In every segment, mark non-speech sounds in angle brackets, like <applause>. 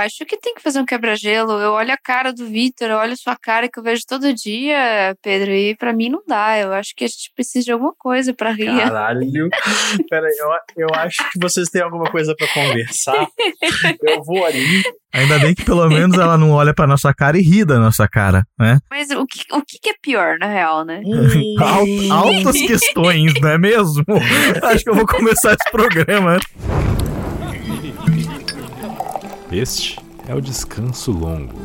acho que tem que fazer um quebra-gelo. Eu olho a cara do Vitor, eu olho a sua cara que eu vejo todo dia, Pedro, e pra mim não dá. Eu acho que a gente precisa de alguma coisa pra rir. Caralho. <laughs> Pera eu, eu acho que vocês têm alguma coisa pra conversar. <laughs> Eu vou ali. Ainda bem que pelo menos ela não olha pra nossa cara e ri da nossa cara, né? Mas o que, o que é pior, na real, né? <laughs> Alt- altas questões, não é mesmo? Acho que eu vou começar esse programa. Este é o descanso longo.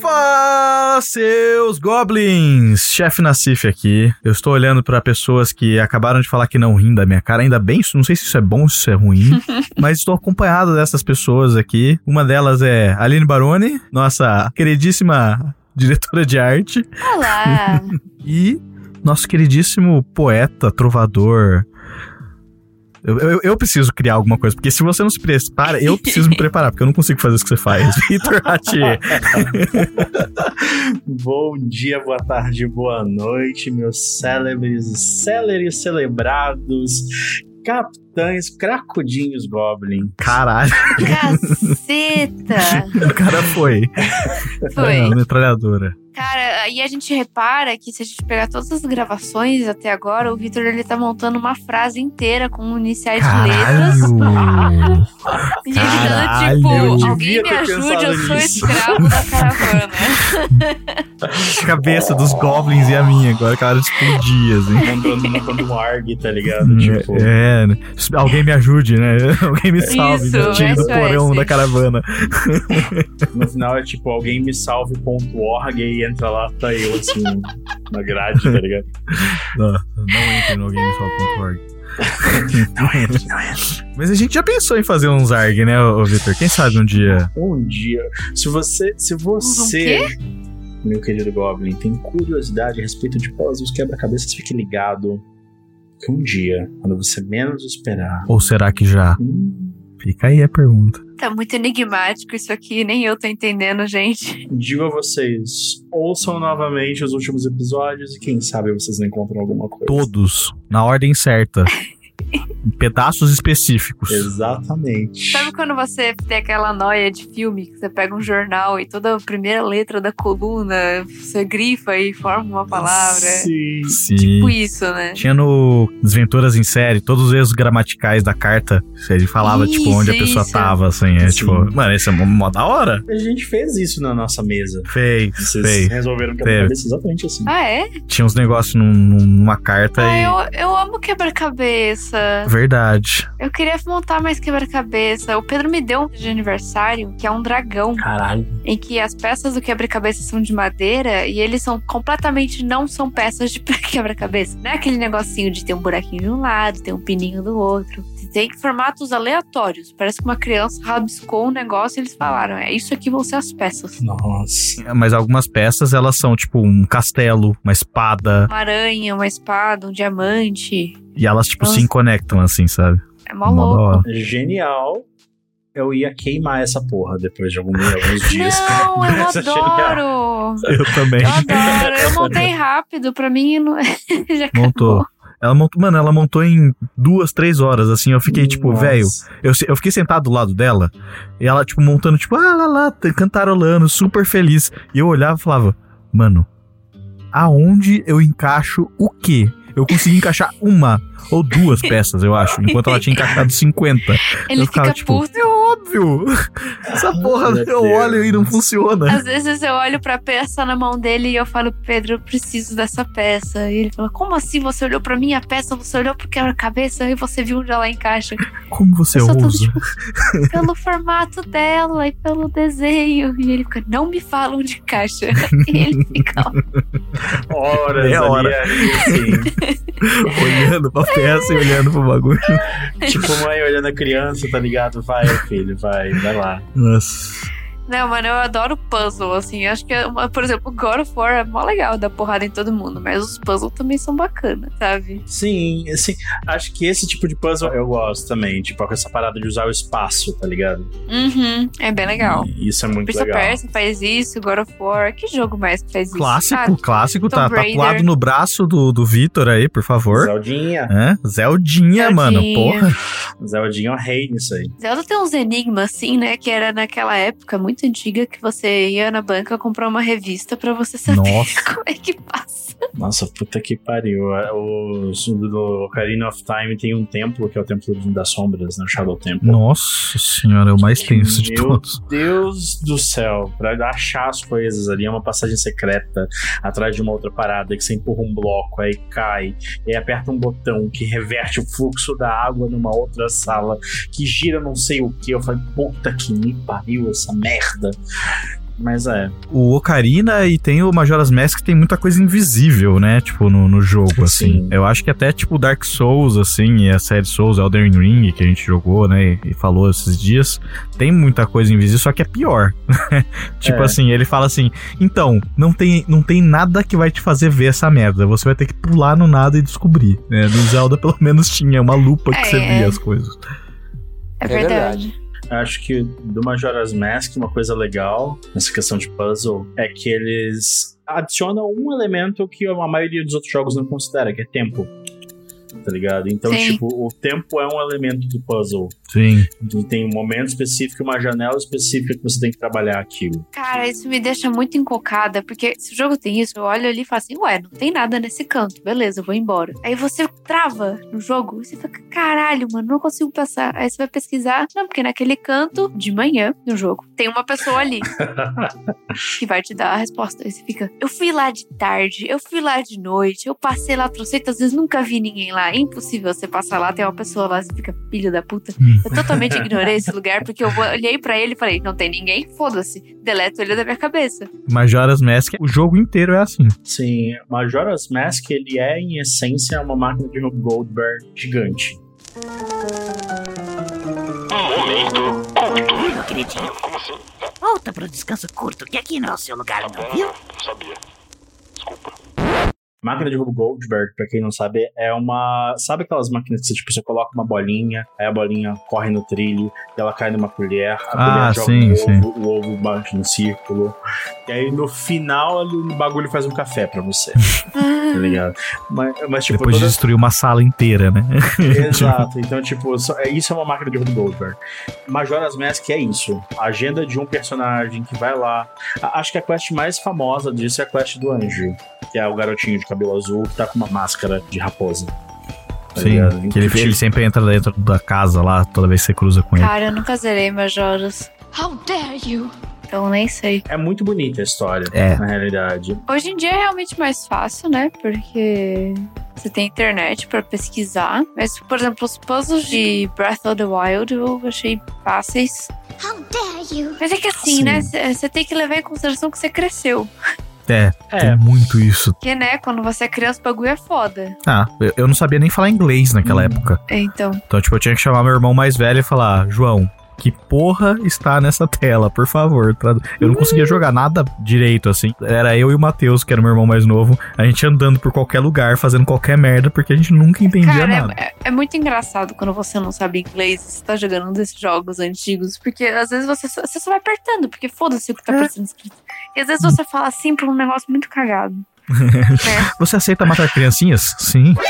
Fala, seus goblins! Chefe Nassif aqui. Eu estou olhando para pessoas que acabaram de falar que não riem da minha cara. Ainda bem, não sei se isso é bom ou se isso é ruim, <laughs> mas estou acompanhado dessas pessoas aqui. Uma delas é Aline Baroni, nossa queridíssima diretora de arte, Olá! <laughs> e nosso queridíssimo poeta, trovador. Eu, eu, eu preciso criar alguma coisa, porque se você não se prepara, eu preciso me preparar, porque eu não consigo fazer isso que você faz. <laughs> Vitor Hati. <laughs> Bom dia, boa tarde, boa noite, meus célebres céleres celebrados, capitães cracudinhos Goblin. Caralho, Caceta! <laughs> o cara foi. Foi. Metralhadora. Cara, aí a gente repara que se a gente pegar todas as gravações até agora, o Vitor ele tá montando uma frase inteira com iniciais de letras. Caralho! <laughs> E ele Caralho, dando tipo, alguém me ajude, eu sou nisso." escravo da caravana. <laughs> Cabeça dos goblins e a minha, agora ela explodia, assim. Montando, montando um ARG, tá ligado? Tipo, É, né? Alguém me ajude, né? <laughs> Alguém me salve, Isso, me tire do SOS. porão da caravana. no final é tipo, alguém me salve.org e entra lá, tá eu assim, na grade, tá ligado? Não, não entre no gamesol.org. <laughs> não entre, não entre. Mas a gente já pensou em fazer uns ARG, né, ô Victor? Quem sabe um dia. Um dia, se você, se você, meu querido Goblin, tem curiosidade a respeito de Puzzles quebra-cabeças, fique ligado que um dia, quando você menos esperar, Ou será que já? hum, Fica aí a pergunta. Tá muito enigmático isso aqui, nem eu tô entendendo, gente. digo a vocês, ouçam novamente os últimos episódios e quem sabe vocês não encontram alguma coisa. Todos, na ordem certa. <laughs> pedaços específicos. Exatamente. Sabe quando você tem aquela noia de filme, que você pega um jornal e toda a primeira letra da coluna você grifa e forma uma palavra? Sim. Sim. Tipo isso, né? Tinha no Desventuras em Série, todos os erros gramaticais da carta. Ele falava, tipo, Isso, onde a pessoa isso. tava, assim. É Sim. tipo, mano, isso é mó- mó da hora. A gente fez isso na nossa mesa. Fez, Vocês fez. resolveram quebra-cabeça exatamente assim. Ah, é? Tinha uns negócios num- numa carta Ah, e. eu, eu amo quebra-cabeça. Verdade. Eu queria montar mais quebra-cabeça. O Pedro me deu um de aniversário, que é um dragão, Caralho. em que as peças do quebra-cabeça são de madeira e eles são completamente não são peças de <laughs> quebra-cabeça. Não é aquele negocinho de ter um buraquinho de um lado, ter um pininho do outro. Tem formatos aleatórios. Parece que uma criança rabiscou um negócio e eles falaram: é isso aqui vão ser as peças. Nossa. Mas algumas peças, elas são tipo um castelo, uma espada. Uma aranha, uma espada, um diamante. E elas, tipo, Nossa. se conectam assim, sabe? É mó Mó louco. Genial. Eu ia queimar essa porra depois de algum- alguns dias. Não, <laughs> eu é genial. adoro! Eu também. Eu adoro. Eu montei rápido, pra mim não... <laughs> já Montou. acabou. Ela montou, mano, ela montou em duas, três horas, assim. Eu fiquei, tipo, velho. Eu, eu fiquei sentado do lado dela e ela, tipo, montando, tipo, ah lá lá, cantarolando, super feliz. E eu olhava e falava, mano, aonde eu encaixo o quê? Eu consegui encaixar uma ou duas peças, eu acho, enquanto ela tinha encaixado 50. Ele eu ficava, fica tipo, puto. É óbvio! <laughs> Essa porra Meu eu Deus. olho e não funciona. Às vezes eu olho pra peça na mão dele e eu falo, Pedro, eu preciso dessa peça. E ele fala, como assim você olhou pra minha peça, você olhou pro quebra-cabeça e você viu onde ela encaixa? Como você Eu ousa? tipo, pelo formato dela e pelo desenho. E ele fica, não me fala onde encaixa. <laughs> E ele fica, Horas Meia hora. ali, assim. <laughs> olhando pra peça e olhando pro bagulho. tipo, mãe olhando a criança, tá ligado? Vai, filho, vai, vai lá. Nossa. Não, mano, eu adoro puzzle, assim. Acho que, por exemplo, God of War é mó legal dar porrada em todo mundo, mas os puzzles também são bacanas, sabe? Sim, assim, acho que esse tipo de puzzle eu gosto também, tipo, com essa parada de usar o espaço, tá ligado? Uhum, é bem legal. E isso é muito Prince legal. of Persia faz isso, God of War. Que jogo mais que faz isso? Clássico, Ah, clássico, tá Raider. tatuado no braço do, do Vitor aí, por favor. Zeldinha. É, Zeldinha, mano, Zeldinha. porra. Zeldinha é o rei nisso aí. Zelda tem uns enigmas, assim, né? Que era naquela época muito antiga que você ia na banca comprar uma revista pra você saber Nossa. <laughs> como é que passa. Nossa, puta que pariu. Os do Ocarina of Time tem um templo, que é o Templo das Sombras, né? O Shadow Temple. Nossa senhora, é o mais tenso de Meu todos. Deus do céu, pra achar as coisas ali, é uma passagem secreta atrás de uma outra parada que você empurra um bloco, aí cai, e aí aperta um botão que reverte o fluxo da água numa outra sala, que gira não sei o que. Eu falei, puta que me pariu essa merda. Mas é, O Ocarina e tem o Majora's Mask que tem muita coisa invisível, né? Tipo, no, no jogo, assim. Sim. Eu acho que até, tipo, Dark Souls, assim, e a série Souls, Elden Ring, que a gente jogou, né? E, e falou esses dias, tem muita coisa invisível, só que é pior. <laughs> tipo É. assim, ele fala assim: então, não tem, não tem nada que vai te fazer ver essa merda. Você vai ter que pular no nada e descobrir. Né? No Zelda, pelo menos, tinha uma lupa que É, você é. via as coisas. É, É verdade. Acho que do Majora's Mask, uma coisa legal nessa questão de puzzle é que eles adicionam um elemento que a maioria dos outros jogos não considera, que é tempo. Tá ligado? Então, Sim. tipo, o tempo é um elemento do puzzle. Sim. Tem um momento específico, uma janela específica que você tem que trabalhar aquilo. Cara, isso me deixa muito encocada, porque se o jogo tem isso, eu olho ali e falo assim, ué, não tem nada nesse canto, beleza, eu vou embora. Aí você trava no jogo, e você fica, caralho, mano, não consigo passar. Aí você vai pesquisar, não, porque naquele canto, de manhã, no jogo, tem uma pessoa ali <laughs> que vai te dar a resposta. Aí você fica, eu fui lá de tarde, eu fui lá de noite, eu passei lá trocentas vezes, nunca vi ninguém lá. É impossível você passar lá, tem uma pessoa lá, você fica, filho da puta. Eu totalmente ignorei esse <laughs> lugar, porque eu olhei pra ele e falei, não tem ninguém, foda-se, deleto ele da minha cabeça. Majora's Mask, o jogo inteiro é assim. Sim, Majora's Mask, ele é, em essência, uma máquina de Goldberg gigante. Meu queridinho. Volta pro descanso curto, que aqui não é o seu lugar, não, viu? Máquina de Rube Goldberg, pra quem não sabe, é uma. Sabe aquelas máquinas que você, tipo, você coloca uma bolinha, aí a bolinha corre no trilho, e ela cai numa colher, a Ah, colher joga sim, sim. ovo, o ovo bate no círculo. E aí no final o bagulho faz um café pra você, <laughs> tá ligado? Mas, mas tipo, Depois de toda- destruir uma sala inteira, né? <laughs> Exato, então, tipo, é- isso é uma máquina de Rube Goldberg. Majora's Mask é isso. A agenda de um personagem que vai lá. Acho que a quest mais famosa disso é a quest do anjo, que é o garotinho de cabelo azul que tá com uma máscara de raposa. Tá Sim, que ele, ele sempre entra dentro da casa lá, toda vez que você cruza com ele. Cara, eu nunca zerei Majoras. How dare you? Então nem sei. É muito bonita a história, É. na realidade. Hoje em dia é realmente mais fácil, né? Porque você tem internet pra pesquisar. Mas, por exemplo, os puzzles de Breath of the Wild eu achei fáceis. How dare you? Mas é que assim, Sim. né? Você tem que levar em consideração que você cresceu. É, tem muito isso. Porque, né, quando você é criança, o bagulho é foda. Ah, eu, eu não sabia nem falar inglês naquela Hum. época. Então, Então, tipo, eu tinha que chamar meu irmão mais velho e falar: João, que porra está nessa tela, por favor. tradu-" Eu não conseguia jogar nada direito, assim. Era eu e o Matheus, que era meu irmão mais novo, a gente andando por qualquer lugar, fazendo qualquer merda, porque a gente nunca entendia cara, nada. é, é- é muito engraçado quando você não sabe inglês e você tá jogando um desses jogos antigos. Porque às vezes você só, você só vai apertando, porque foda-se o que tá É. aparecendo escrito. E às vezes você fala assim pra um negócio muito cagado. É. Você aceita matar criancinhas? Sim. <laughs>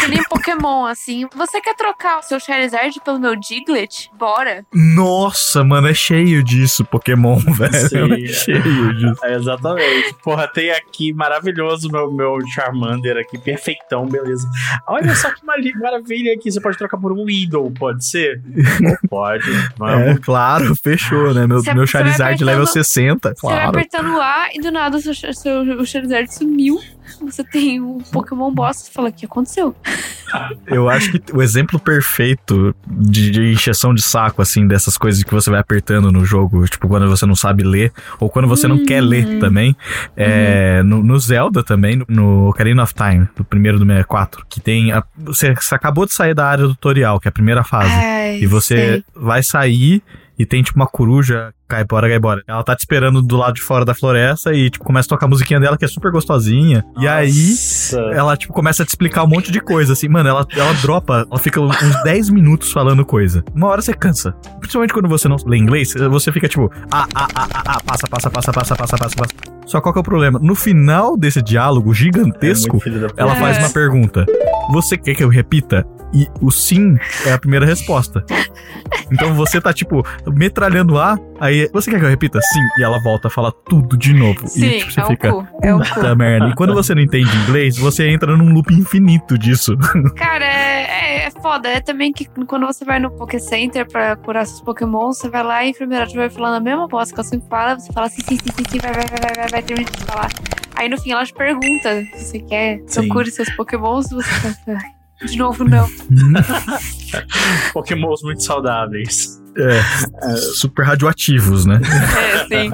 Que nem Pokémon, assim. Você quer trocar o seu Charizard pelo meu Diglett? Bora. Nossa, mano, é cheio disso, Pokémon, <laughs> velho. Sim. É cheio disso. É, exatamente. Porra, tem aqui maravilhoso meu, meu Charmander aqui, perfeitão, beleza. Olha só que maravilha aqui. Você pode trocar por um Idol, pode ser? pode. <laughs> Vamos. É, claro, fechou, né? Meu, Você- meu Charizard apertando- level 60, Você vai claro. apertando A e do nada o seu, o Charizard sumiu. Você tem um Pokémon bosta. Você fala, o que aconteceu? Eu acho que o exemplo perfeito de, de encheção de saco, assim, dessas coisas que você vai apertando no jogo, tipo, quando você não sabe ler, ou quando você não quer ler também, é no, no Zelda também, no- no Ocarina of Time, do primeiro do 64, que tem. a- você, você acabou de sair da área do tutorial, que é a primeira fase. Ai, E você sei. vai sair e tem tipo uma coruja, caipora, caipora. Ela tá te esperando do lado de fora da floresta e tipo começa a tocar a musiquinha dela que é super gostosinha. E aí Nossa. ela tipo começa a te explicar um monte de coisa assim, mano, ela ela dropa, ela fica uns <laughs> 10 minutos falando coisa. Uma hora você cansa. Principalmente quando você não lê inglês, você fica tipo, ah, ah, ah, ah, ah passa, passa, passa, passa, passa, passa, passa. Só qual que é o problema? No final desse diálogo É gigantesco, puta. ela faz É. uma pergunta. Você quer que eu repita? E o sim é a primeira resposta. Então você tá, tipo, metralhando A, aí você quer que eu repita? Sim. E ela volta a falar tudo de novo. Sim, e tipo, você é fica. cu. É um cu. Merda. E quando você não entende inglês, você entra num loop infinito disso. <laughs> Cara, é, é, é foda. É também que quando você vai no Poké Center pra curar seus Pokémon, você vai lá e a enfermeira vai falando a mesma bosta que ela sempre fala. Você fala assim, sim, sim, sim, sim, vai, vai, vai, vai, vai, vai, termina de falar. Aí no fim ela te pergunta se você quer eu Sim. cure seus Pokémons. Você fala, "Ai, de novo, não. <laughs> Pokémons muito saudáveis. É, super radioativos, né? É, sim.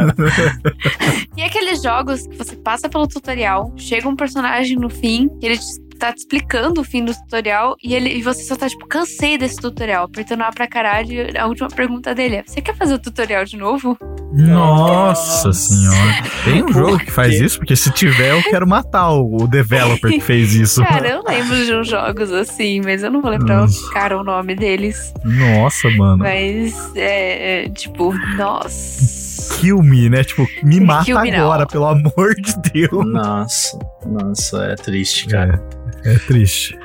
e aqueles jogos que você passa pelo tutorial, chega um personagem no fim, e ele te- tá te explicando o fim do tutorial, e, ele, e você só tá tipo, cansei desse tutorial, apertando A pra caralho, a última pergunta dele é: Você quer fazer o tutorial de novo? Nossa Nossa. senhora. Tem um jogo que faz isso? Porque se tiver, eu quero matar o, o developer que fez <laughs> isso. Cara, eu lembro de uns jogos assim, mas eu não vou lembrar, cara, o nome deles. Nossa, mano. Mas é, é, tipo, nossa. Kill me, né? Tipo, me mata me agora, now. pelo amor de Deus. Nossa, nossa, é triste, cara. É, é triste.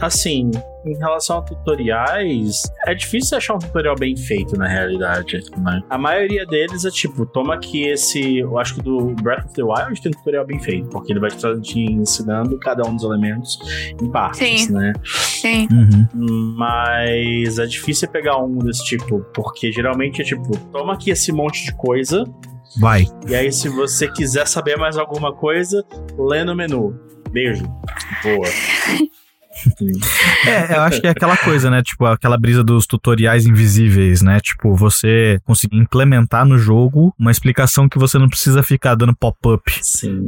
Assim, em relação a tutoriais, é difícil achar um tutorial bem feito na realidade, né? A maioria deles é tipo, toma aqui esse. Eu acho que do Breath of the Wild tem um tutorial bem feito, porque ele vai te, te ensinando cada um dos elementos em partes, Sim. né? Sim. Uhum. Mas é difícil pegar um desse tipo, porque geralmente é tipo, toma aqui esse monte de coisa, Vai. e aí se você quiser saber mais alguma coisa, lê no menu. Beijo. Boa. É, eu acho que é aquela coisa, né? Tipo, aquela brisa dos tutoriais invisíveis, né? Tipo, você conseguir implementar no jogo uma explicação que você não precisa ficar dando pop-up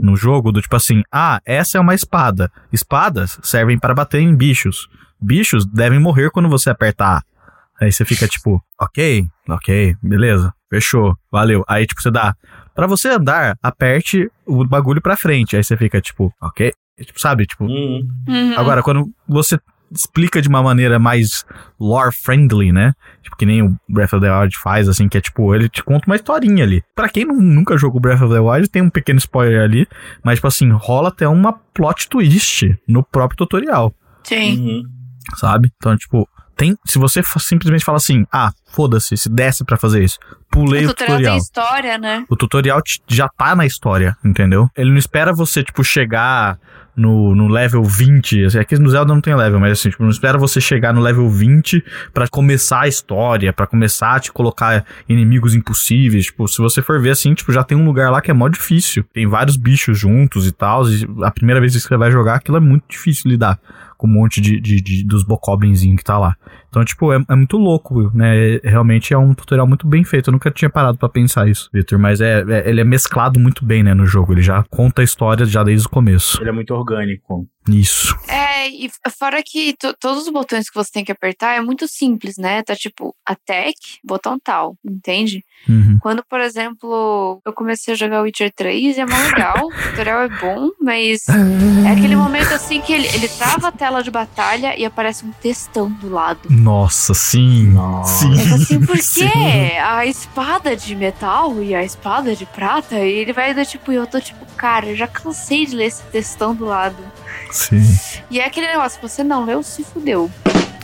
no jogo, do tipo assim, ah, essa é uma espada. Espadas servem para bater em bichos. Bichos devem morrer quando você apertar. Aí você fica tipo, ok, ok, beleza, fechou, valeu. Aí tipo você dá, Pra você andar, aperte o bagulho pra frente. Aí você fica tipo, ok, tipo, sabe, tipo, Hum, Uhum. Agora, quando você explica de uma maneira mais lore-friendly, né? Tipo, que nem o Breath of the Wild faz, assim, que é tipo, ele te conta uma historinha ali. Pra quem não- nunca jogou Breath of the Wild, tem um pequeno spoiler ali, mas, tipo assim, rola até uma plot twist no próprio tutorial, Sim. uhum. sabe? Então, tipo, tem. Se você simplesmente fala assim, ah, foda-se, se desce pra fazer isso, pulei O o tutorial tutorial. tem história, né? O tutorial já tá na história, entendeu? Ele não espera você, tipo, chegar no, no level 20. assim, Aqui no Zelda não tem level, mas assim, tipo, não espera você chegar no level 20 pra começar a história, pra começar a te colocar inimigos impossíveis. Tipo, se você for ver assim, tipo, já tem um lugar lá que é mó difícil. Tem vários bichos juntos e tal. E a primeira vez que você vai jogar, aquilo é muito difícil lidar com um monte de, de, de- dos bocoblinzinhos que tá lá. Então, tipo, é, é muito louco, né? Realmente é um tutorial muito bem feito. Eu nunca tinha parado pra pensar isso, Victor. Mas é, é- ele é mesclado muito bem, né, no jogo. Ele já conta a história já desde o começo. Ele é muito orgânico. Isso. É, e fora que to- todos os botões que você tem que apertar é muito simples, né? Tá tipo, attack, botão tal, entende? Uhum. Quando, por exemplo, eu comecei a jogar Witcher 3, é mó legal, o tutorial é bom, mas é aquele momento assim que ele, ele trava a tela de batalha e aparece um textão do lado. Nossa, sim. Nossa. Sim. Falo assim, por <laughs> Sim. quê? A espada de metal e a espada de prata? E ele vai do tipo, e eu tô tipo, cara, eu já cansei de ler esse textão do lado. Sim. E é aquele negócio, você não leu, se fudeu,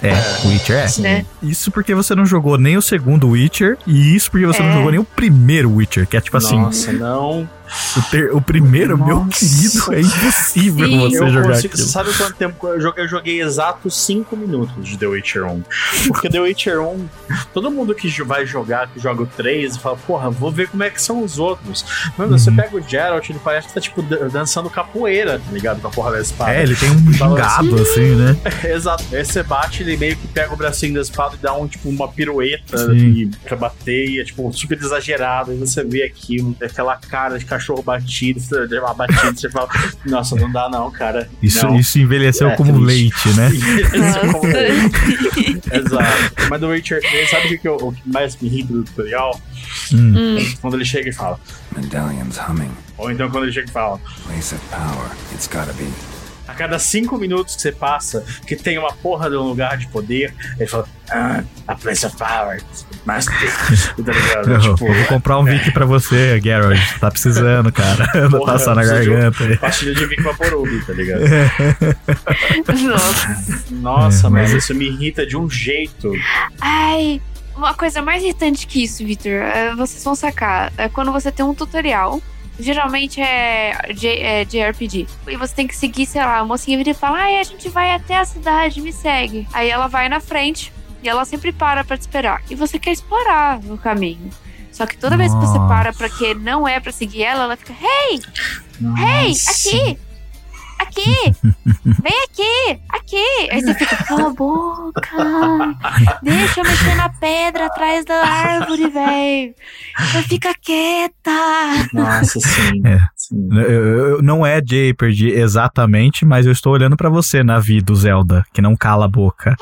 É, Witcher é. né? Isso porque você não jogou nem o segundo Witcher, e isso porque você não É. jogou nem o primeiro Witcher, que é tipo assim, Nossa, não. O, ter- o primeiro, meu Nossa. querido, é impossível Sim. você jogar consigo, aquilo. sabe quanto tempo eu joguei? Eu joguei exato 5 minutos de The Witcher 1. Porque The Witcher 1, todo mundo que vai jogar, que joga o 3, fala, porra, vou ver como é que são os outros. Mano, você Uhum. pega o Geralt, ele parece que tá, tipo, dan- dançando capoeira, tá ligado? Com a porra da espada. É, ele tem um gingado, assim, né? <laughs> Exato. Aí você bate, ele meio que pega o bracinho da espada e dá um, tipo, uma pirueta Sim. e, pra bater, e é, tipo, super exagerado. Aí você vê aquilo, aquela cara de cachorro batido, abatido, você fala, nossa, não dá não, cara. Isso, não. isso envelheceu É, como triste. leite, né? <laughs> Envelheceu como Nossa. leite. <laughs> Exato. Mas do Witcher 3, sabe o que, que eu- o que mais me irrita do tutorial? Hum. Hum. Quando ele chega e fala. Medallion's humming. Ou então quando ele chega e fala. Place of power. It's gotta be. A cada cinco minutos que você passa, que tem uma porra de um lugar de poder, ele fala, ah, a place of power, must be. Tá ligado? <laughs> Eu tipo, vou comprar um Vic pra você, Geralt. Tá precisando, cara. <laughs> Porra, Passar na precisa de um- garganta pastilha de Vic Vaporub, tá ligado? Nossa. Nossa, É, mas mas- isso me irrita de um jeito. Ai, uma coisa mais irritante que isso, Victor, é, vocês vão sacar. É quando você tem um tutorial. Geralmente é, J, é JRPG. E você tem que seguir, sei lá, a mocinha vira e fala: Ai, a gente vai até a cidade, me segue. Aí ela vai na frente e ela sempre para pra te esperar. E você quer explorar no caminho. Só que toda vez que você Nossa. para pra que não é pra seguir ela, ela fica: Hey, hey, Nossa. aqui! Aqui! Vem aqui! Aqui! Aí você fica, cala a boca! Deixa eu mexer na pedra atrás da árvore, velho! Fica quieta! Nossa, sim. É. sim. Eu- eu- eu- não é JRPG exatamente, mas eu estou olhando pra você, Navi do Zelda, que não cala a boca.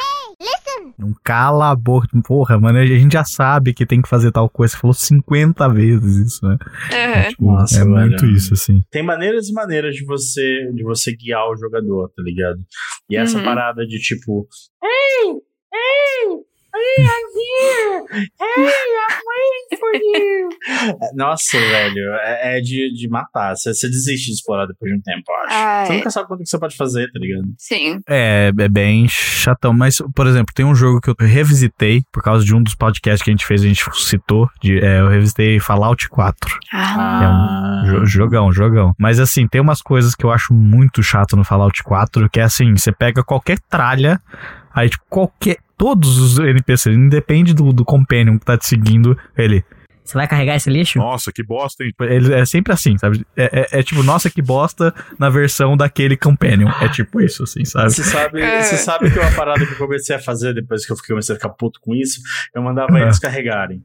Não cala a boca. Porra, mano, a gente já sabe que tem que fazer tal coisa. Você falou 50 vezes isso, né? Uhum. Tipo, Nossa, é muito isso, assim. Tem maneiras e maneiras de você de você guiar o jogador, tá ligado? E essa Uhum. parada de tipo, hey, hey, hey, I'm here, hey, I'm waiting for you. <laughs> Nossa, velho, é, é de, de matar. Você, você desiste de explorar depois de um tempo, eu acho. Ai. Você nunca sabe quanto que você pode fazer, tá ligado? Sim. É, é bem chatão. Mas, por exemplo, tem um jogo que eu revisitei por causa de um dos podcasts que a gente fez, a gente citou. De, é, eu revisitei Fallout 4. Ah. É um jo- jogão, jogão. Mas assim, tem umas coisas que eu acho muito chato no Fallout 4, que é assim, você pega qualquer tralha, aí tipo, qualquer. Todos os NPCs, independe do, do companion que tá te seguindo, ele. Você vai carregar esse lixo? Nossa, que bosta, hein? Ele é sempre assim, sabe? É, é- é tipo, nossa, que bosta na versão daquele companion. É tipo isso, assim, sabe? Você sabe, É. você sabe que uma parada que eu comecei a fazer depois que eu fiquei- comecei a ficar puto com isso, eu mandava Ah. eles carregarem.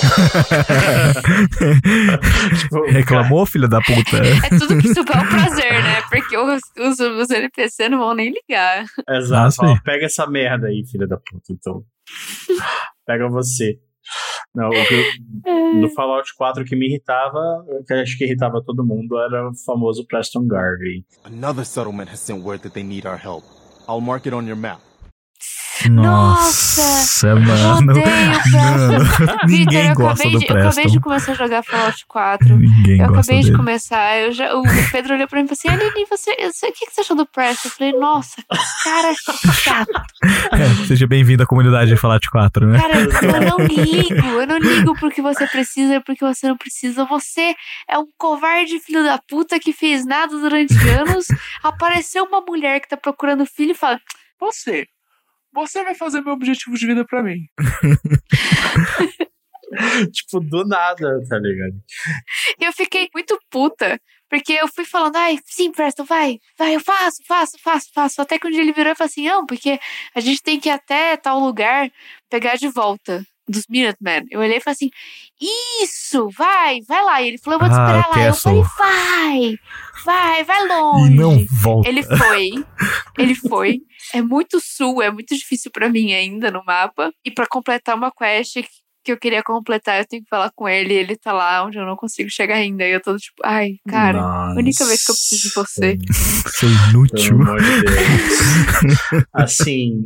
<laughs> Tipo, Reclamou, filha da puta? É tudo que isso é um prazer, né? Porque os, os, os NPC não vão nem ligar. Exato. Ah, Fala, sim. pega essa merda aí, filha da puta. Então. <laughs> Pega você. Não, o que eu- no Fallout 4 o que me irritava, que eu acho que irritava todo mundo, era o famoso Preston Garvey. Another settlement has sent word that they need our help. I'll mark it on your map. Nossa, mano. O Mano, Preston. ninguém gosta acabei do de, Eu acabei de começar a jogar Fallout 4. Ninguém Eu gosta acabei de dele. começar. Eu já, o Pedro olhou pra mim e falou assim: Aline, você, você, o que que você achou do Preston? Eu falei, nossa, cara chato. É, seja bem-vindo à comunidade de Fallout 4, né? Cara, eu não ligo. Eu não ligo porque você precisa e porque você não precisa. Você é um covarde filho da puta que fez nada durante anos. Apareceu uma mulher que tá procurando filho e fala: Você. Você vai fazer meu objetivo de vida pra mim. <laughs> tipo, do nada, tá ligado? E eu fiquei muito puta. Porque eu fui falando, ai, sim, Preston, vai, vai, eu faço, faço, faço, faço. Até que um dia ele virou e falou assim: não, porque a gente tem que ir até tal lugar pegar de volta dos Minutemen. Eu olhei e falei assim: isso, vai, vai lá. E ele falou: eu vou te Ah, esperar lá. Eu falei: vai, vai, vai E longe. não volta. Ele foi, ele foi. É muito sul, é muito difícil pra mim ainda no mapa. E pra completar uma quest que eu queria completar, eu tenho que falar com ele. E ele tá lá onde eu não consigo chegar ainda. E eu tô tipo, ai, cara, Nossa. única vez que eu preciso de você. Seu Pelo inútil. amor de Deus. <laughs> assim,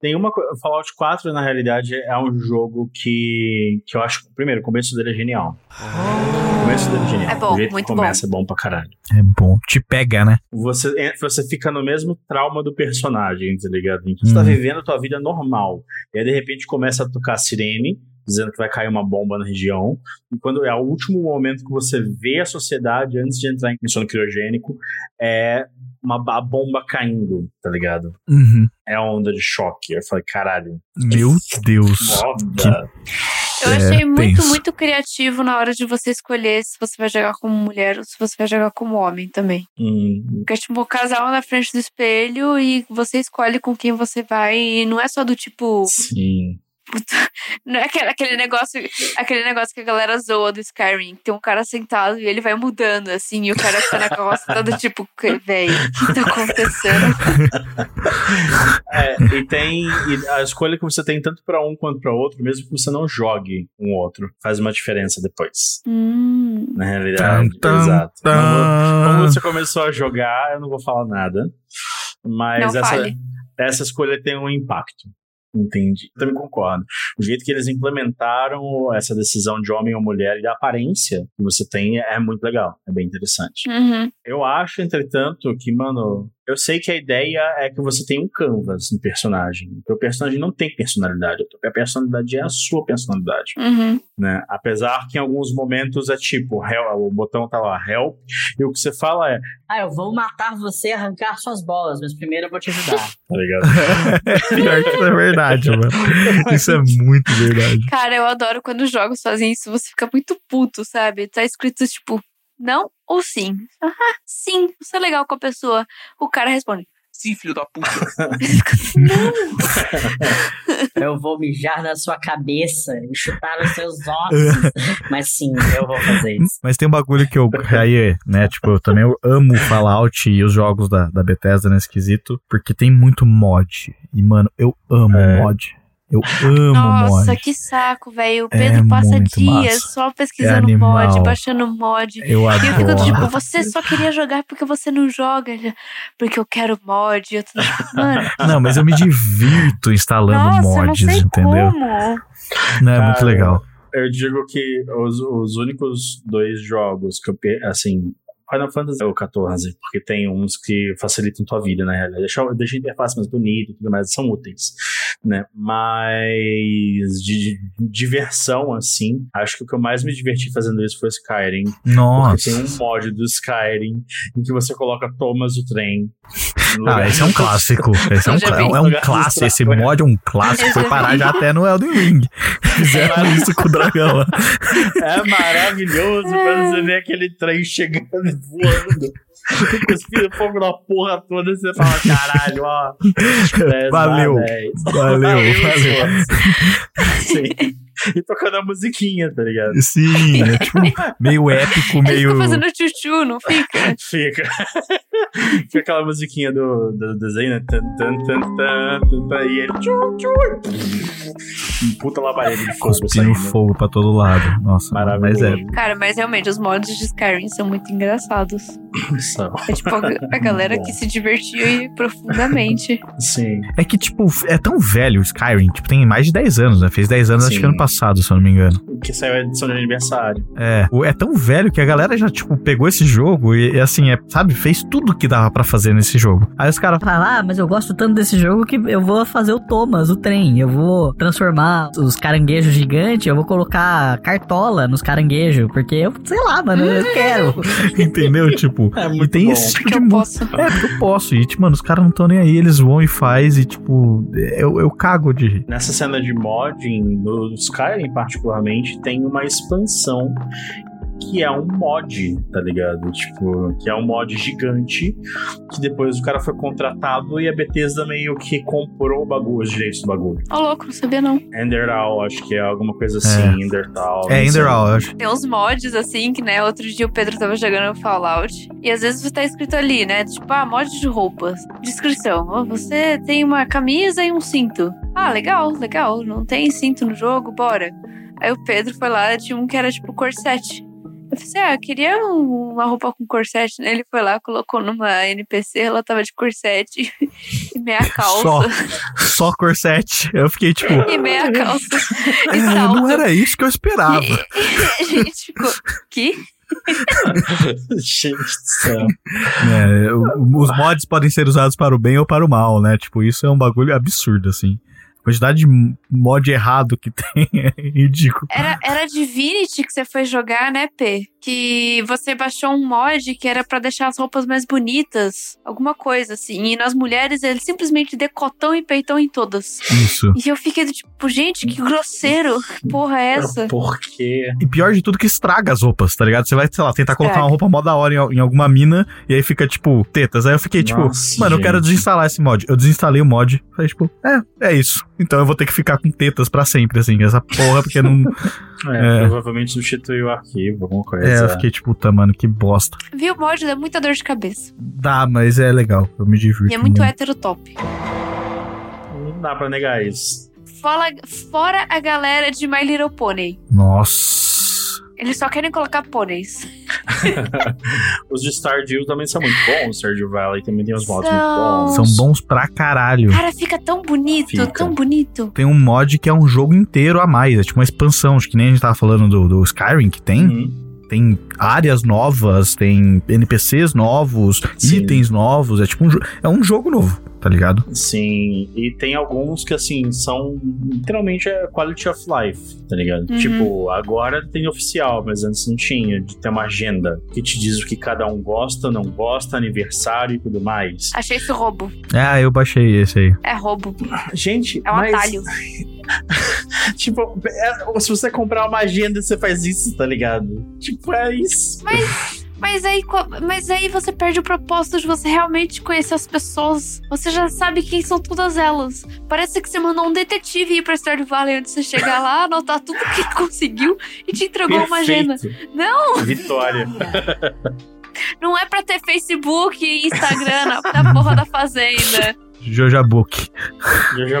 tem uma coisa. Fallout 4, na realidade, é um jogo que, que eu acho. Primeiro, o começo dele é genial. O começo dele é genial. É bom, o jeito muito que começa é bom pra caralho. É bom. Te pega, né? Você, é- você fica no mesmo trauma do personagem, tá ligado? Você tá Uhum. vivendo a tua vida normal. E aí, de repente, começa a tocar sirene, dizendo que vai cair uma bomba na região. E quando é o último momento que você vê a sociedade antes de entrar em sono criogênico, é uma a bomba caindo, tá ligado? Uhum. É a onda de choque. Eu falei, caralho. Meu Deus. Foda. Eu É, achei muito, tenso. muito criativo na hora de você escolher se você vai jogar como mulher ou se você vai jogar como homem também. Hum, Porque, tipo, o casal na frente do espelho e você escolhe com quem você vai. E não é só do tipo, sim. <laughs> Não é aquele, aquele negócio, aquele negócio que a galera zoa do Skyrim. Tem um cara sentado e ele vai mudando, assim, e o cara fica na carroça todo <laughs> tipo, velho, o que tá acontecendo? <laughs> É, e tem e a escolha que você tem tanto pra um quanto pra outro, mesmo que você não jogue um outro, faz uma diferença depois. Hum. Na realidade, Tum, tum, exato. tum. Como, como você começou a jogar, eu não vou falar nada. Mas Não essa, fale. essa escolha tem um impacto. Entendi. Eu também concordo. O jeito que eles implementaram essa decisão de homem ou mulher e a aparência que você tem é muito legal. É bem interessante. Uhum. Eu acho, entretanto, que, mano, eu sei que a ideia é que você tem um canvas no personagem. O teu personagem não tem personalidade. A tua personalidade é a sua personalidade, Uhum. né? Apesar que em alguns momentos é tipo, help, o botão tá lá, help, e o que você fala é, Ah, eu vou matar você e arrancar suas bolas, mas primeiro eu vou te ajudar. <laughs> tá ligado? <laughs> Pior que isso é verdade, mano. Isso é muito verdade. Cara, eu adoro quando jogos fazem isso. Você fica muito puto, sabe? Tá escrito tipo, não ou sim. Ah, sim, você é legal com a pessoa. O cara responde, Sim, filho da puta. Eu vou mijar na sua cabeça e chutar os seus ossos. mas sim, eu vou fazer isso. Mas tem um bagulho que eu. Aí, né? Tipo, eu também amo Fallout e os jogos da, da Bethesda nesse quesito, porque tem muito mod. E, mano, eu amo É. mod. Eu amo Nossa, mod. que saco, velho. O É Pedro passa muito dias massa. só É pesquisando animal. mod, baixando mod. Eu E eu fico adoro. tipo, você só queria jogar porque você não joga. Porque eu quero mod. Eu tô tipo, mano, <laughs> Não, mas eu me divirto instalando nossa, eu não mods, sei entendeu? como. Não, é muito legal. Eu digo que os, os únicos dois jogos que eu, assim, Final Fantasy é o 14, porque tem uns que facilitam tua vida, na realidade. Deixa, deixa a interface mais bonita e tudo mais, são úteis, né? Mas de, de diversão, assim, acho que o que eu mais me diverti fazendo isso foi Skyrim. Porque Nossa. tem um mod do Skyrim em que você coloca Thomas o trem. Ah, esse é um <laughs> clássico. Esse é um, é um clássico. Esse mod é um clássico. Foi parar já até no Elden Ring. Fizeram isso com o dragão. É maravilhoso quando você vê aquele trem chegando <laughs> voando. Cuspindo fogo na porra toda e você fala, caralho, ó. <laughs> 10 Valeu. barra 10. Valeu, <laughs> valeu. Sim. <laughs> E tocando a musiquinha, tá ligado? Sim, é tipo meio <laughs> épico, meio. fica fazendo tchuchu, não fica? Fica. <laughs> Fica aquela musiquinha do, do desenho, né? Tan, tan, tan, tan, tan, tan, e ele. Tchu, tchu. Um puta labareda de fogo Cuspindo fogo pra todo lado. Nossa, mas é. Cara, mas realmente, os mods de Skyrim são muito engraçados. São. É tipo a, a galera que se divertiu e profundamente. Sim. É que, tipo, é tão velho o Skyrim. Tipo, tem mais de 10 anos, né? Fez 10 anos, acho Sim. que ano passado, se eu não me engano. Que saiu a edição de aniversário. É. É tão velho que a galera já, tipo, pegou esse jogo e, e, assim, é, sabe, fez tudo que dava pra fazer nesse jogo. Aí os caras. Fala, ah, mas eu gosto tanto desse jogo que eu vou fazer o Thomas, o trem. Eu vou transformar os caranguejos gigantes, eu vou colocar cartola nos caranguejos, porque eu, sei lá, mano, eu quero. <laughs> Entendeu? Tipo, <laughs> É e muito tem bom. esse tipo Porque de eu posso. É, porque eu posso. E, tipo, mano, os caras não estão nem aí, eles vão e faz e, tipo, eu, eu cago de rir. Nessa cena de modding, no Skyrim particularmente, tem uma expansão que é um mod, tá ligado? Tipo, que é um mod gigante, que depois o cara foi contratado e a Bethesda meio que comprou o bagulho, os direitos do bagulho. Ô, louco, não sabia não. Enderal, acho que é alguma coisa assim, Endertal. É, não sei. Enderal, eu acho. Tem uns mods assim, que, né, outro dia o Pedro tava jogando Fallout. E às vezes tá escrito ali, né? Tipo, ah, mod de roupas. Descrição. você tem uma camisa e um cinto. Ah, legal, legal. Não tem cinto no jogo, bora. Aí o Pedro foi lá, tinha um que era tipo corsete. Eu falei assim, ah, eu queria um- uma roupa com corsete, né? Ele foi lá, colocou numa NPC, ela tava de corsete <laughs> e meia calça. <laughs> Só. Só corsete. Eu fiquei, tipo. E meia calça. <laughs> E "É, salto. não era isso que eu esperava. E a gente ficou, que? Gente do céu. É, os mods podem ser usados para o bem ou para o mal, né? Tipo, isso é um bagulho absurdo, assim. Quantidade de mod errado que <laughs> tem é ridículo. Era, era Divinity que você foi jogar, né, P? Que você baixou um mod que era pra deixar as roupas mais bonitas. Alguma coisa, assim. E nas mulheres, eles simplesmente decotão e peitão em todas. Isso. E eu fiquei do tipo, gente, que grosseiro. Que porra é essa? Por quê? E pior de tudo que estraga as roupas, tá ligado? Você vai, sei lá, tentar colocar Estraga. uma roupa mó da hora em, em alguma mina e aí fica, tipo, tetas. Aí eu fiquei, tipo, Nossa, mano, eu quero gente. desinstalar esse mod. Eu desinstalei o mod. Falei, tipo, é, é isso. Então eu vou ter que ficar com tetas pra sempre, assim, essa porra, porque não. <laughs> É, É. provavelmente substituiu o arquivo, alguma coisa. É, eu fiquei tipo, puta, mano, que bosta. Viu? Mod dá muita dor de cabeça. Dá, mas é legal, eu me divirto. E é muito muito. hétero top. Não dá pra negar isso. Fora, fora a galera de My Little Pony. Nossa. Eles só querem colocar pôneis. <laughs> Os de Stardew também são muito bons. Stardew Valley também tem uns mods São. muito bons. São bons pra caralho. Cara, fica tão bonito, Fica. tão bonito. Tem um mod que é um jogo inteiro a mais, é tipo uma expansão, acho que nem a gente tava falando do, do Skyrim, que tem. Uhum. Tem áreas novas, tem NPCs novos, Sim. itens novos, é tipo um, jo- é um jogo novo, tá ligado? Sim, e tem alguns que, assim, são literalmente é quality of life, tá ligado? Uhum. Tipo, agora tem oficial, mas antes não tinha, de ter uma agenda que te diz o que cada um gosta, não gosta, aniversário e tudo mais. Achei isso roubo. Ah, eu baixei esse aí. É roubo. Gente, É um mas, atalho. <laughs> tipo, é- se você comprar uma agenda, você faz isso, tá ligado? Tipo, é isso. Mas aí, co- mas aí você perde o propósito de você realmente conhecer as pessoas. Você já sabe quem são todas elas. Parece que você mandou um detetive ir pra Stardew Valley antes de você chegar lá, anotar tudo que <laughs> conseguiu e te entregou uma agenda. Perfeito. Não, Vitória. não é pra ter Facebook e Instagram na, na porra da fazenda. Jojabook.